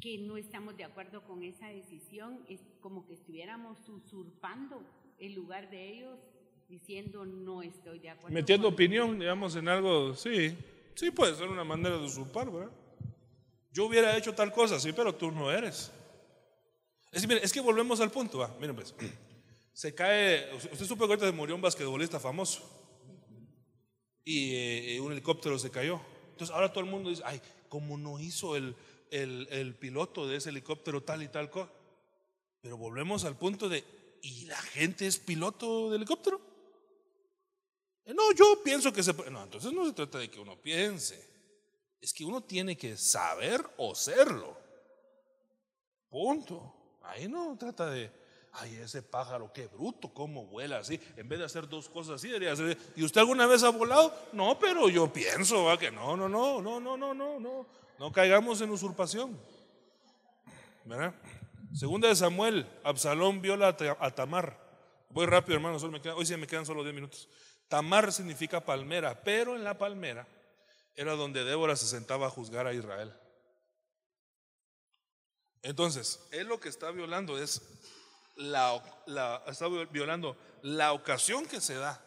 que no estamos de acuerdo con esa decisión, es como que estuviéramos usurpando el lugar de ellos diciendo no estoy de acuerdo. Metiendo opinión, digamos, en algo, sí, sí puede ser una manera de usurpar, ¿verdad? Yo hubiera hecho tal cosa, sí, pero tú no eres. Es, es que volvemos al punto, va, miren pues (clears throat) se cae, usted supo que ahorita se murió un basquetbolista famoso y eh, un helicóptero se cayó. Entonces ahora todo el mundo dice, ay, ¿cómo no hizo el, el, piloto de ese helicóptero tal y tal cosa? Pero volvemos al punto de, ¿y la gente es piloto de helicóptero? Eh, no, yo pienso que se. No, entonces no se trata de que uno piense. Es que uno tiene que saber o serlo. Punto. Ahí no trata de, ay, ese pájaro, qué bruto, cómo vuela así. En vez de hacer dos cosas así, debería hacer. ¿Y usted alguna vez ha volado? No, pero yo pienso ¿va? que no, no, no, no, no, no, no, no. No caigamos en usurpación. ¿Verdad? Segunda de Samuel, Absalón viola a Tamar. Voy rápido, hermano, hoy sí me quedan solo 10 minutos. Tamar significa palmera, pero en la palmera era donde Débora se sentaba a juzgar a Israel. Entonces, él lo que está violando es la, está violando la ocasión que se da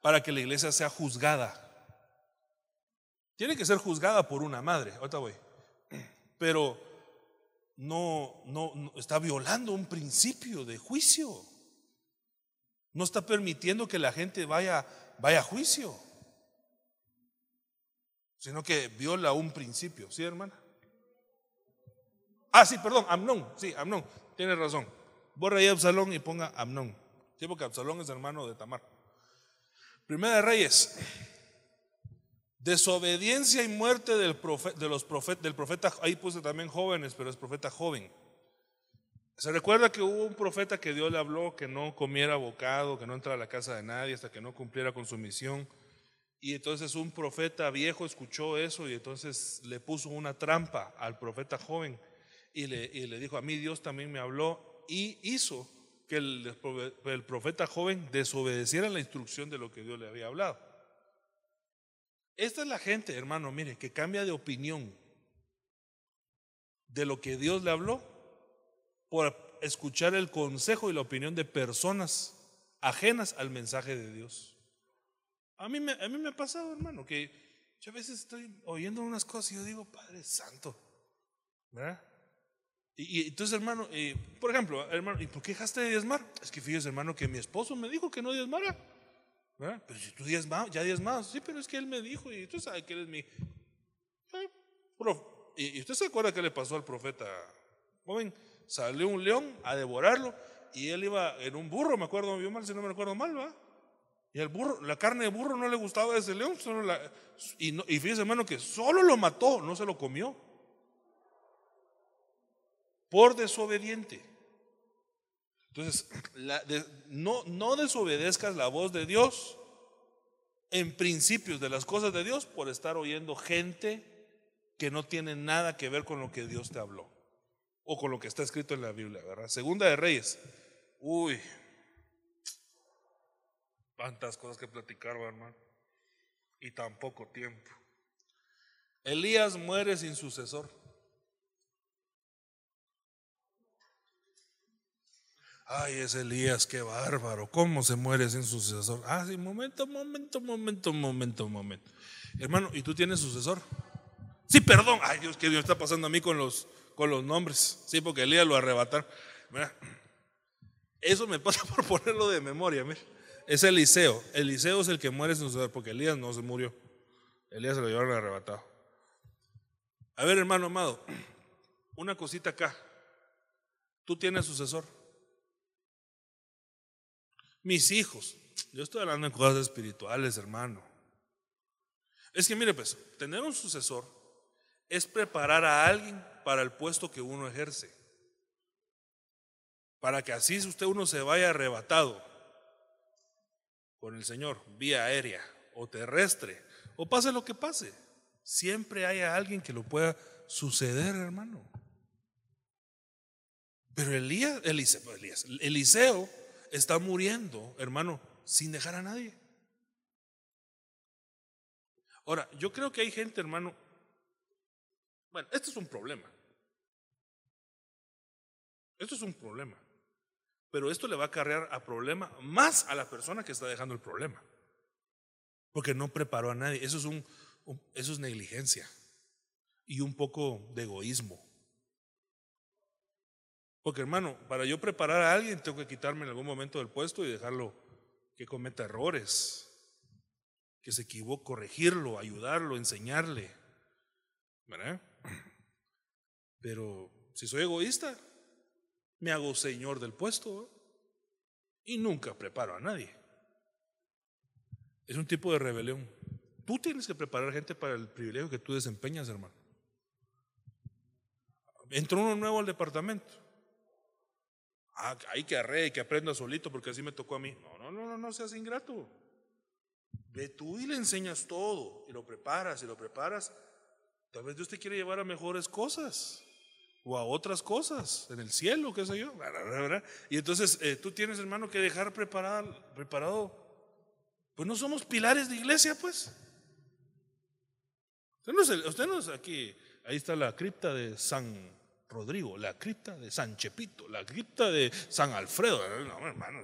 para que la iglesia sea juzgada. Tiene que ser juzgada por una madre, ahorita voy. Pero no, no, está violando un principio de juicio. No está permitiendo que la gente vaya, vaya a juicio. Sino que viola un principio, ¿sí, hermana? Ah, sí, perdón, Amnón, sí, Amnón, tiene razón. Borra ahí Absalón y ponga Amnón. Sí, porque Absalón es hermano de Tamar. Primera de Reyes. Desobediencia y muerte del, profeta, de los del profeta. Ahí puse también jóvenes, pero es profeta joven. Se recuerda que hubo un profeta que Dios le habló que no comiera bocado, que no entrara a la casa de nadie hasta que no cumpliera con su misión. Y entonces un profeta viejo escuchó eso y entonces le puso una trampa al profeta joven y le, le dijo, a mí Dios también me habló y hizo que el, el profeta joven desobedeciera la instrucción de lo que Dios le había hablado. Esta es la gente, hermano, mire, que cambia de opinión de lo que Dios le habló por escuchar el consejo y la opinión de personas ajenas al mensaje de Dios. A mí me, a mí me ha pasado, hermano, que yo a veces estoy oyendo unas cosas y yo digo, Padre Santo, ¿verdad? Y, entonces, hermano, por ejemplo, hermano, ¿y por qué dejaste de diezmar? Es que fíjese, hermano, que mi esposo me dijo que no diezmara. Pero si tú diezmas, ya diezmas. Sí, pero es que él me dijo y tú sabes que eres mi... ¿Y usted se acuerda qué le pasó al profeta? Joven, salió un león a devorarlo y él iba en un burro, me acuerdo yo mal, si no me acuerdo mal, ¿va? Y el burro, la carne de burro no le gustaba a ese león, solo la, y, y fíjese hermano que solo lo mató, no se lo comió. Por desobediente. Entonces, no, no desobedezcas la voz de Dios en principios de las cosas de Dios por estar oyendo gente que no tiene nada que ver con lo que Dios te habló o con lo que está escrito en la Biblia, ¿verdad? Segunda de Reyes. Uy, tantas cosas que platicar, hermano, y tan poco tiempo. Elías muere sin sucesor. Ay, ese Elías, qué bárbaro. ¿Cómo se muere sin sucesor? Ah, sí, momento, momento, momento, momento, momento. Hermano, ¿y tú tienes sucesor? Sí, perdón. Ay, Dios, ¿qué Dios está pasando a mí con los, con los nombres? Sí, porque Elías lo arrebatar. Eso me pasa (laughs) por ponerlo de memoria. Mira. Es Eliseo. Eliseo es el que muere sin suceder, porque Elías no se murió. Elías se lo llevaron arrebatado. A ver, hermano amado, una cosita acá. Tú tienes sucesor. Mis hijos. Yo estoy hablando en cosas espirituales, hermano. Es que mire, pues, tener un sucesor es preparar a alguien para el puesto que uno ejerce. Para que así usted uno se vaya arrebatado con el Señor, vía aérea o terrestre, o pase lo que pase, siempre haya alguien que lo pueda suceder, hermano. Pero Elías, Elías, Eliseo está muriendo, hermano, sin dejar a nadie. Ahora, yo creo que hay gente, hermano, bueno, esto es un problema. Esto es un problema. Pero esto le va a acarrear a problema más a la persona que está dejando el problema. Porque no preparó a nadie. Eso es, un, eso es negligencia y un poco de egoísmo. Porque hermano, para yo preparar a alguien tengo que quitarme en algún momento del puesto y dejarlo que cometa errores, que se equivoque, corregirlo, ayudarlo, enseñarle. ¿Verdad? Pero si soy egoísta, me hago señor del puesto y nunca preparo a nadie. Es un tipo de rebelión. Tú tienes que preparar gente para el privilegio que tú desempeñas, hermano. Entró uno nuevo al departamento. Ah, hay que arre, que aprenda solito porque así me tocó a mí. No, no, no, no, no seas ingrato. Ve tú y le enseñas todo y lo preparas y lo preparas. Tal vez Dios te quiere llevar a mejores cosas o a otras cosas, en el cielo, qué sé yo. Y entonces eh, tú tienes, hermano, que dejar preparado. Pues no somos pilares de iglesia, pues. Usted no, usted no es aquí, ahí está la cripta de San Rodrigo, la cripta de San Chepito, la cripta de San Alfredo. No, hermano,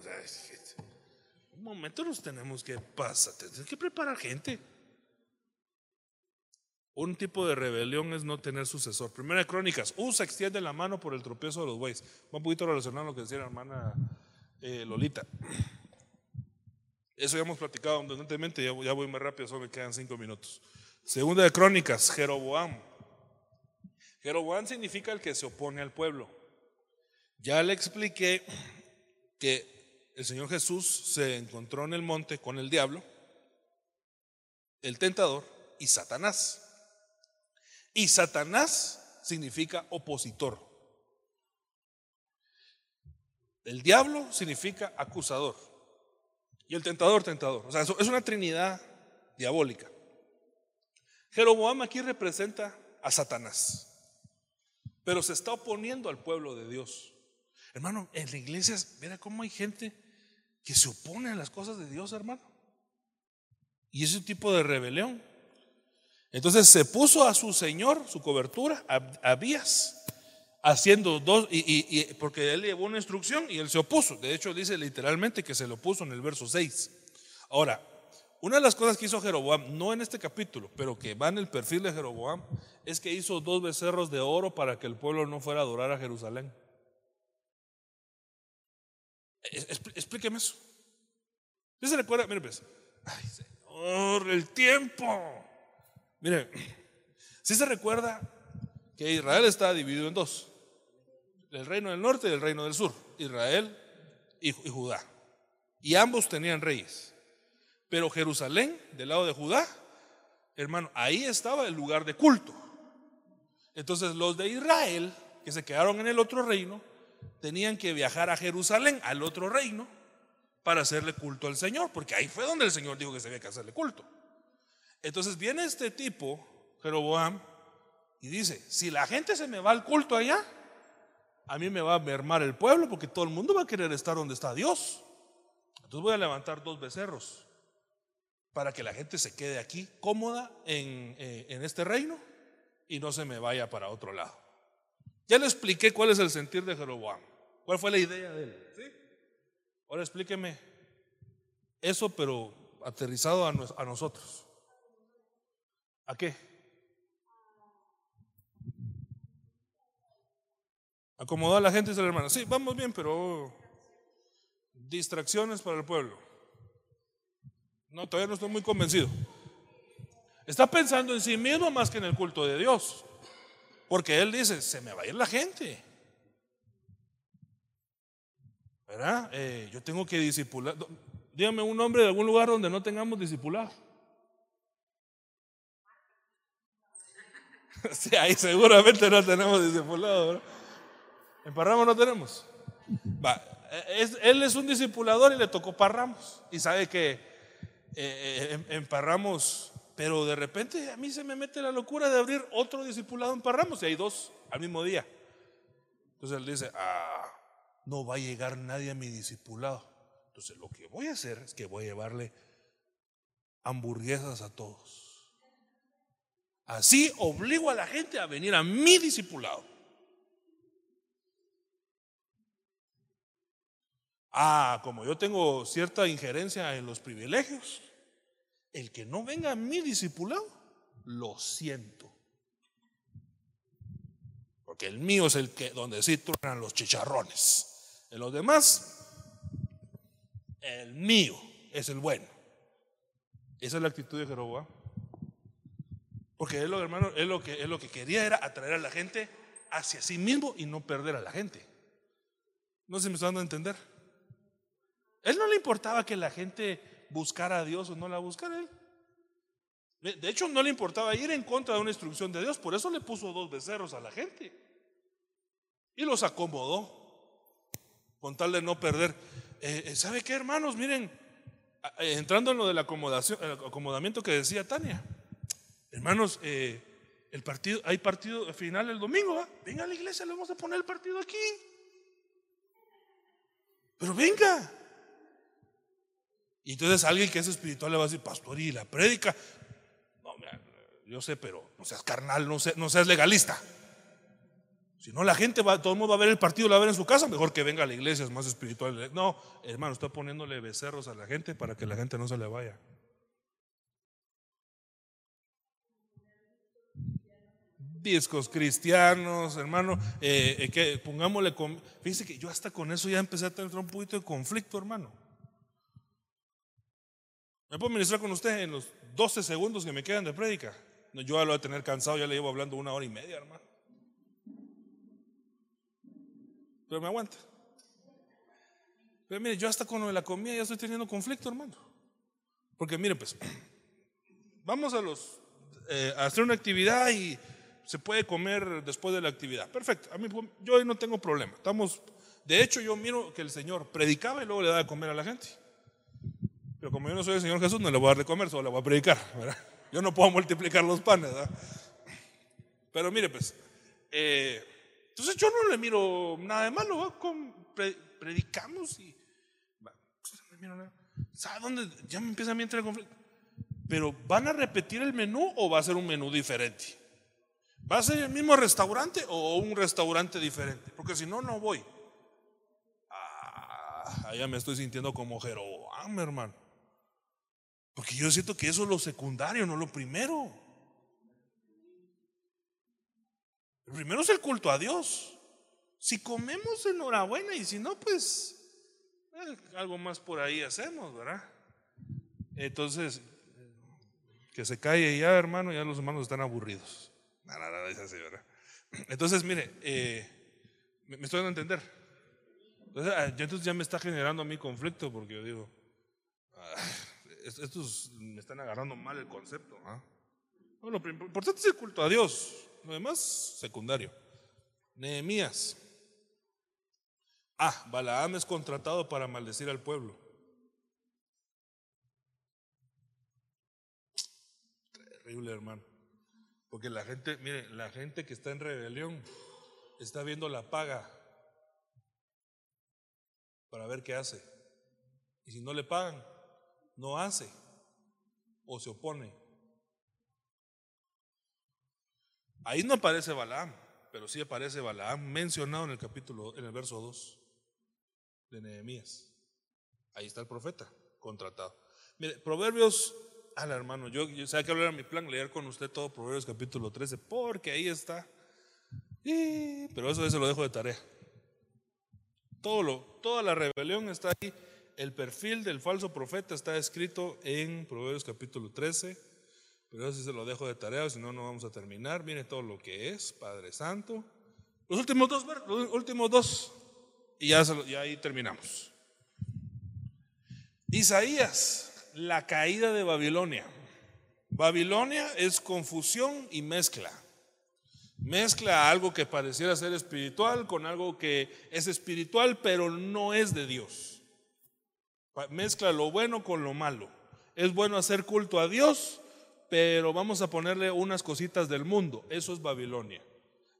un momento nos tenemos que pasar, tenemos que preparar gente. Un tipo de rebelión es no tener sucesor. Primera de Crónicas, usa, extiende la mano por el tropiezo de los bueyes. Va un poquito relacionado a lo que decía la hermana eh, Lolita. Eso ya hemos platicado abundantemente, ya, ya voy más rápido, solo me quedan cinco minutos. Segunda de Crónicas, Jeroboam. Jeroboam significa el que se opone al pueblo. Ya le expliqué que el Señor Jesús se encontró en el monte con el diablo, el tentador y Satanás. Y Satanás significa opositor. El diablo significa acusador. Y el tentador, tentador. O sea, es una trinidad diabólica. Jeroboam aquí representa a Satanás. Pero se está oponiendo al pueblo de Dios. Hermano, en la iglesia, mira cómo hay gente que se opone a las cosas de Dios, hermano. Y ese tipo de rebelión. Entonces se puso a su señor, su cobertura, a Abías, haciendo dos, y, porque él llevó una instrucción y él se opuso. De hecho, dice literalmente que se lo opuso en el verso 6. Ahora, una de las cosas que hizo Jeroboam, no en este capítulo, pero que va en el perfil de Jeroboam, es que hizo dos becerros de oro para que el pueblo no fuera a adorar a Jerusalén. Explíqueme eso. ¿Usted se recuerda? Mire, pues, ay Señor, el tiempo. Mire, si se recuerda que Israel está dividido en dos el reino del norte y el reino del sur, Israel y, Judá. Y ambos tenían reyes. Pero Jerusalén, del lado de Judá, hermano, ahí estaba el lugar de culto. Entonces los de Israel, que se quedaron en el otro reino, tenían que viajar a Jerusalén, al otro reino, para hacerle culto al Señor, porque ahí fue donde el Señor dijo que se había que hacerle culto. Entonces viene este tipo, Jeroboam, y dice, si la gente se me va al culto allá, a mí me va a mermar el pueblo porque todo el mundo va a querer estar donde está Dios. Entonces voy a levantar dos becerros para que la gente se quede aquí cómoda en, eh, en este reino y no se me vaya para otro lado. Ya le expliqué cuál es el sentir de Jeroboam, cuál fue la idea de él. ¿sí? Ahora explíqueme eso, pero aterrizado a, a nosotros. ¿A qué? Acomodó a la gente y dice la hermana, sí, vamos bien, pero distracciones para el pueblo. No, todavía no estoy muy convencido. Está pensando en sí mismo más que en el culto de Dios. Porque él dice, se me va a ir la gente. ¿Verdad? Eh, yo tengo que disipular. Dígame un nombre de algún lugar donde no tengamos discipulado. (laughs) Sí, ahí seguramente no tenemos discipulado. En Parramos no tenemos. él es un discipulador y le tocó Parramos. Y sabe que eh, eh, en, Parramos, pero de repente a mí se me mete la locura de abrir otro discipulado en Parramos y hay dos al mismo día. Entonces él dice, ah, no va a llegar nadie a mi discipulado. Entonces lo que voy a hacer es que voy a llevarle hamburguesas a todos. Así obligo a la gente a venir a mi discipulado. Ah, como yo tengo cierta injerencia en los privilegios, el que no venga a mi discipulado, lo siento. Porque el mío es el que donde sí truenan los chicharrones. En los demás, el mío es el bueno. Esa es la actitud de Jeroboam. Porque él, hermano, él lo, que, él lo que quería era atraer a la gente hacia sí mismo y no perder a la gente. No si me está dando a entender. Él no le importaba que la gente buscara a Dios o no la buscara él. De hecho, no le importaba ir en contra de una instrucción de Dios, por eso le puso dos becerros a la gente. Y los acomodó, con tal de no perder. Eh, eh, ¿Sabe qué, hermanos? Miren, eh, entrando en lo del acomodación, acomodamiento que decía Tania. Hermanos, el partido, hay partido final el domingo, venga a la iglesia, le vamos a poner el partido aquí. Pero venga, y entonces alguien que es espiritual le va a decir, pastor, ¿y la prédica? No, yo sé, pero no seas carnal, no, seas legalista. Si no, la gente va, todo el mundo va a ver el partido, lo va a ver en su casa, mejor que venga a la iglesia, es más espiritual. No, hermano, está poniéndole becerros a la gente para que la gente no se le vaya. discos cristianos, hermano, eh, eh, que pongámosle, con, fíjese que yo hasta con eso ya empecé a tener un poquito de conflicto, hermano. ¿Me puedo ministrar con usted en los 12 segundos que me quedan de prédica? yo ya lo voy a tener cansado, ya le llevo hablando una hora y media, hermano. Pero me aguanta. Pero mire, yo hasta con lo de la comida ya estoy teniendo conflicto, hermano. Porque mire, pues, (clears throat) vamos a los eh, a hacer una actividad y se puede comer después de la actividad. Perfecto. A mí, yo hoy no tengo problema. Estamos De hecho, yo miro que el Señor predicaba y luego le daba de comer a la gente. Pero como yo no soy el Señor Jesús, no le voy a dar de comer, solo le voy a predicar. Yo no puedo multiplicar los panes. Pero mire, pues, eh, entonces yo no le miro nada de malo. predicamos y. ¿Sabe dónde? Ya me empieza a entrar el conflicto. Pero ¿van a repetir el menú o va a ser un menú diferente? ¿Va a ser el mismo restaurante o un restaurante diferente? Porque si no, no voy. Ah, allá me estoy sintiendo como Jeroboam, hermano. Porque yo siento que eso es lo secundario, no lo primero. Lo primero es el culto a Dios. Si comemos, enhorabuena, y si no, pues eh, algo más por ahí hacemos, ¿verdad? Entonces, que se calle ya, hermano, ya los hermanos están aburridos. Nada, nada, es así, ¿verdad? Entonces, mire, eh, me, estoy dando a entender. Entonces, ah, entonces ya me está generando a mí conflicto porque yo digo, ah, estos me están agarrando mal el concepto. ¿ah? Bueno, lo importante es el culto a Dios, lo demás secundario. Nehemías. Ah, Balaam es contratado para maldecir al pueblo. Terrible, hermano. Porque la gente, mire, la gente que está en rebelión está viendo la paga para ver qué hace. Y si no le pagan, no hace o se opone. Ahí no aparece Balaam, pero sí aparece Balaam mencionado en el capítulo, en el verso 2 de Nehemías. Ahí está el profeta contratado. Mire, Proverbios, al hermano, yo, yo sé que hablar a mi plan, leer con usted todo Proverbios capítulo 13, porque ahí está. pero eso, eso lo dejo de tarea. Todo lo, toda la rebelión está ahí. El perfil del falso profeta está escrito en Proverbios capítulo 13. Pero eso se lo dejo de tarea, si no, no vamos a terminar. Mire todo lo que es, Padre Santo. Los últimos dos, los últimos dos y ya, ahí terminamos. Isaías, la caída de Babilonia. Babilonia es confusión y mezcla. Mezcla algo que pareciera ser espiritual con algo que es espiritual pero no es de Dios. Mezcla lo bueno con lo malo. Es bueno hacer culto a Dios, pero vamos a ponerle unas cositas del mundo. Eso es Babilonia.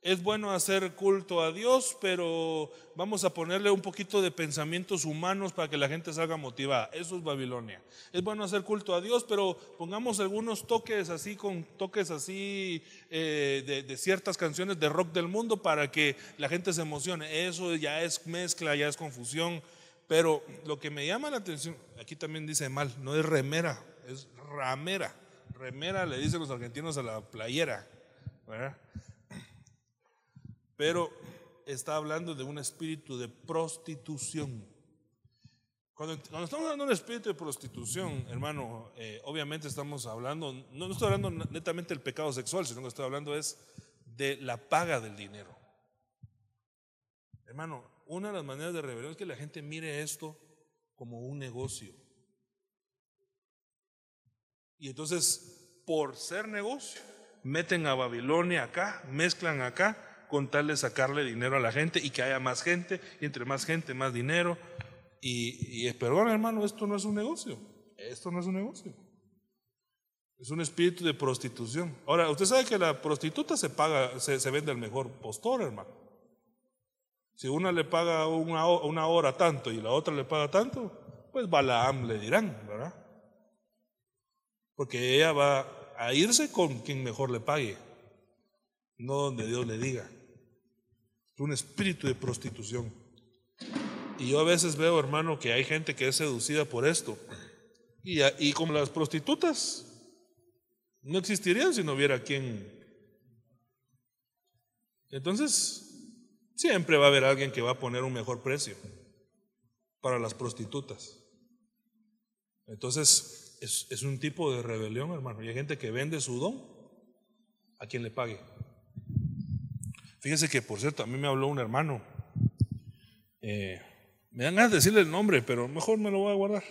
Es bueno hacer culto a Dios, pero vamos a ponerle un poquito de pensamientos humanos para que la gente salga motivada. Eso es Babilonia. Es bueno hacer culto a Dios, pero pongamos algunos toques así, con toques así eh, de, ciertas canciones de rock del mundo para que la gente se emocione. Eso ya es mezcla, ya es confusión. Pero lo que me llama la atención, aquí también dice mal, no es remera, es ramera. Remera le dicen los argentinos a la playera. ¿verdad? pero está hablando de un espíritu de prostitución. Cuando, estamos hablando de un espíritu de prostitución, hermano, eh, obviamente estamos hablando, no, estoy hablando netamente del pecado sexual, sino que estoy hablando es de la paga del dinero. Hermano, una de las maneras de rebelión es que la gente mire esto como un negocio. Y entonces, por ser negocio, meten a Babilonia acá, mezclan acá con tal de sacarle dinero a la gente y que haya más gente, y entre más gente, más dinero. Y, y perdón, hermano, esto no es un negocio. Esto no es un negocio. Es un espíritu de prostitución. Ahora, usted sabe que la prostituta se paga, se, vende al mejor postor, hermano. Si una le paga una, hora tanto y la otra le paga tanto, pues Balaam le dirán, ¿verdad? Porque ella va a irse con quien mejor le pague, no donde Dios le diga un espíritu de prostitución. Y yo a veces veo, hermano, que hay gente que es seducida por esto. Y, y como las prostitutas, no existirían si no hubiera quien. Entonces, siempre va a haber alguien que va a poner un mejor precio para las prostitutas. Entonces, es, un tipo de rebelión, hermano. Y hay gente que vende su don a quien le pague. Fíjese que, por cierto, a mí me habló un hermano. Eh, me dan ganas de decirle el nombre, pero mejor me lo voy a guardar.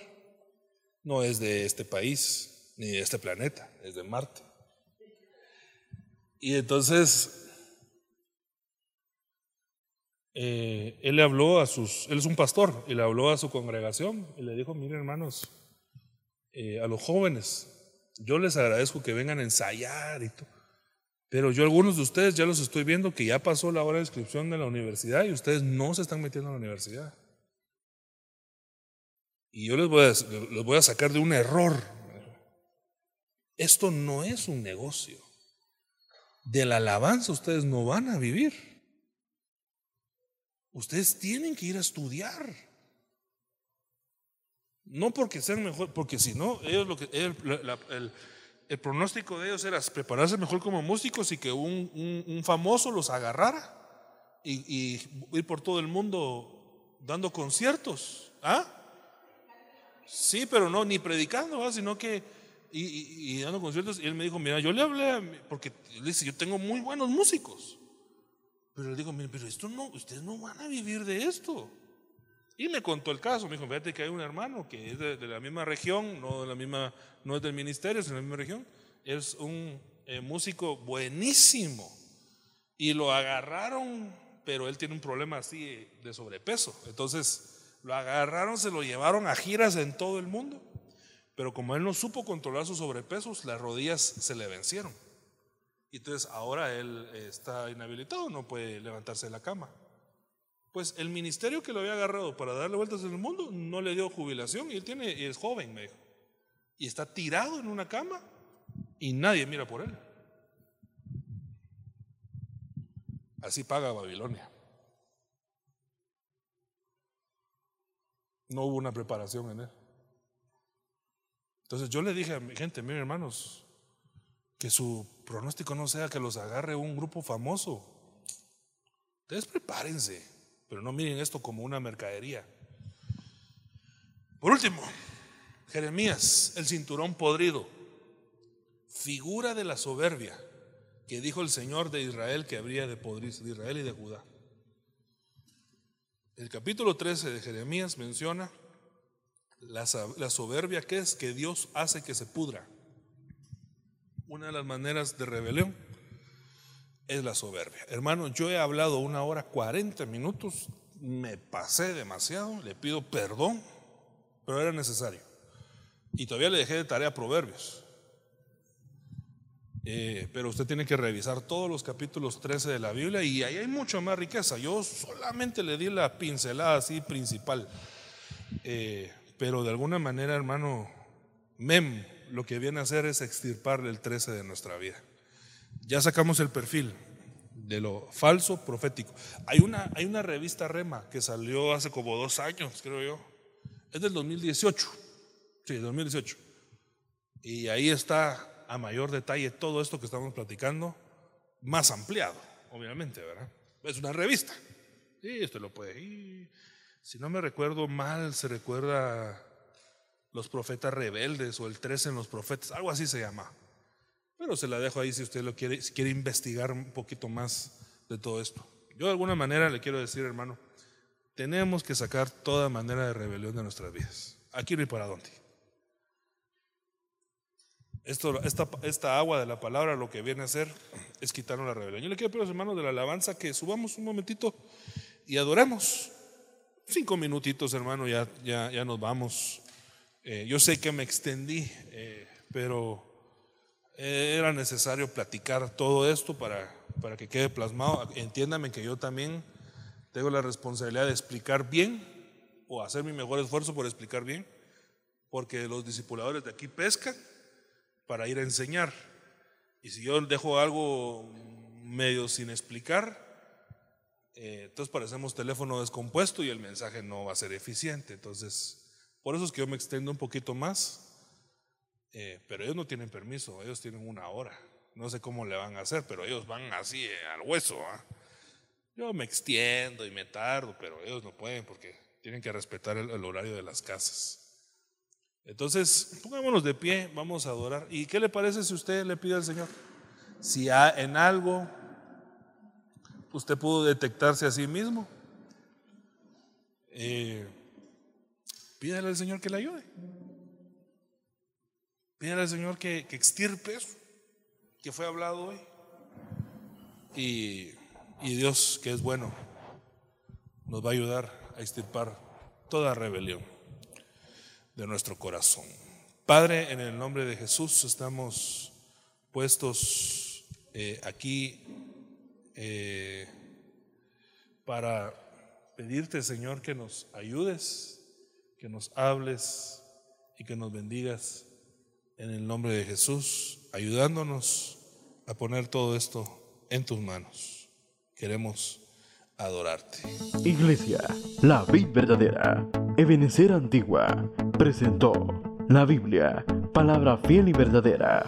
No es de este país, ni de este planeta, es de Marte. Y entonces, eh, él le habló a sus, él es un pastor, y le habló a su congregación y le dijo, miren hermanos, eh, a los jóvenes, yo les agradezco que vengan a ensayar y todo, pero yo algunos de ustedes ya los estoy viendo que ya pasó la hora de inscripción de la universidad y ustedes no se están metiendo a la universidad. Y yo les voy a, les voy a sacar de un error. Esto no es un negocio. De la alabanza ustedes no van a vivir. Ustedes tienen que ir a estudiar. No porque sean mejor, porque si no, ellos lo que, el, pronóstico de ellos era prepararse mejor como músicos y que un, famoso los agarrara y, ir por todo el mundo dando conciertos. ¿Ah? Sí, pero no, ni predicando, sino que y, dando conciertos. Y él me dijo, mira, yo le hablé, porque él dice, yo tengo muy buenos músicos. Pero le digo, pero esto no, ustedes no van a vivir de esto. Y me contó el caso, me dijo, fíjate que hay un hermano que es de, la misma región, no, de la misma, no es del ministerio, es de la misma región, es un eh, músico buenísimo. Y lo agarraron, pero él tiene un problema así de sobrepeso. Entonces, lo agarraron, se lo llevaron a giras en todo el mundo. Pero como él no supo controlar sus sobrepesos, las rodillas se le vencieron. Y entonces ahora él está inhabilitado, no puede levantarse de la cama. Pues el ministerio que lo había agarrado para darle vueltas en el mundo no le dio jubilación y él tiene, y es joven, me dijo. Y está tirado en una cama y nadie mira por él. Así paga Babilonia. No hubo una preparación en él. Entonces yo le dije a mi gente, miren hermanos, que su pronóstico no sea que los agarre un grupo famoso. Ustedes prepárense, pero no miren esto como una mercadería. Por último, Jeremías, el cinturón podrido, figura de la soberbia que dijo el Señor de Israel que habría de podrirse, de Israel y de Judá. El capítulo 13 de Jeremías menciona la, la soberbia que es que Dios hace que se pudra. Una de las maneras de rebelión es la soberbia. Hermano, yo he hablado una hora 40 minutos, me pasé demasiado, le pido perdón, pero era necesario. Y todavía le dejé de tarea Proverbios. Eh, pero usted tiene que revisar todos los capítulos 13 de la Biblia y ahí hay mucha más riqueza. Yo solamente le di la pincelada así principal. Eh, pero de alguna manera, hermano, Mem lo que viene a hacer es extirparle el 13 de nuestra vida. Ya sacamos el perfil de lo falso profético. Hay una, hay una revista Rema que salió hace como dos años, creo yo. Es del 2018. Sí, 2018. Y ahí está a mayor detalle todo esto que estamos platicando, más ampliado, obviamente, ¿verdad? Es una revista. Sí, esto lo puede. si no me recuerdo mal, se recuerda los profetas rebeldes o el 13 en los profetas, algo así se llama. Pero se la dejo ahí si usted lo quiere, si quiere investigar un poquito más de todo esto. Yo de alguna manera le quiero decir, hermano, tenemos que sacar toda manera de rebelión de nuestras vidas. Aquí no hay para dónde. Esto, esta, esta, agua de la palabra lo que viene a hacer es quitarnos la rebelión. Yo le quiero pedir a los hermanos de la alabanza que subamos un momentito y adoremos. Cinco minutitos, hermano, ya, ya, ya nos vamos. Eh, yo sé que me extendí, eh, pero era necesario platicar todo esto para, para que quede plasmado. Entiéndame que yo también tengo la responsabilidad de explicar bien o hacer mi mejor esfuerzo por explicar bien, porque los discipuladores de aquí pescan para ir a enseñar. Y si yo dejo algo medio sin explicar, eh, entonces parecemos teléfono descompuesto y el mensaje no va a ser eficiente. Entonces, por eso es que yo me extiendo un poquito más. Eh, pero ellos no tienen permiso, ellos tienen una hora. No sé cómo le van a hacer, pero ellos van así eh, al hueso. ¿ah? Yo me extiendo y me tardo, pero ellos no pueden porque tienen que respetar el, horario de las casas. Entonces, pongámonos de pie, vamos a adorar. ¿Y qué le parece si usted le pide al Señor? Si en algo usted pudo detectarse a sí mismo. Eh, Pídale al Señor que le ayude. Pídale al Señor que, que extirpe eso que fue hablado hoy. Y, y Dios, que es bueno, nos va a ayudar a extirpar toda rebelión de nuestro corazón. Padre, en el nombre de Jesús estamos puestos eh, aquí eh, para pedirte, Señor, que nos ayudes, que nos hables y que nos bendigas en el nombre de Jesús, ayudándonos a poner todo esto en tus manos. Queremos adorarte. Iglesia, la vida verdadera, Ebenecer Antigua, presentó la Biblia, palabra fiel y verdadera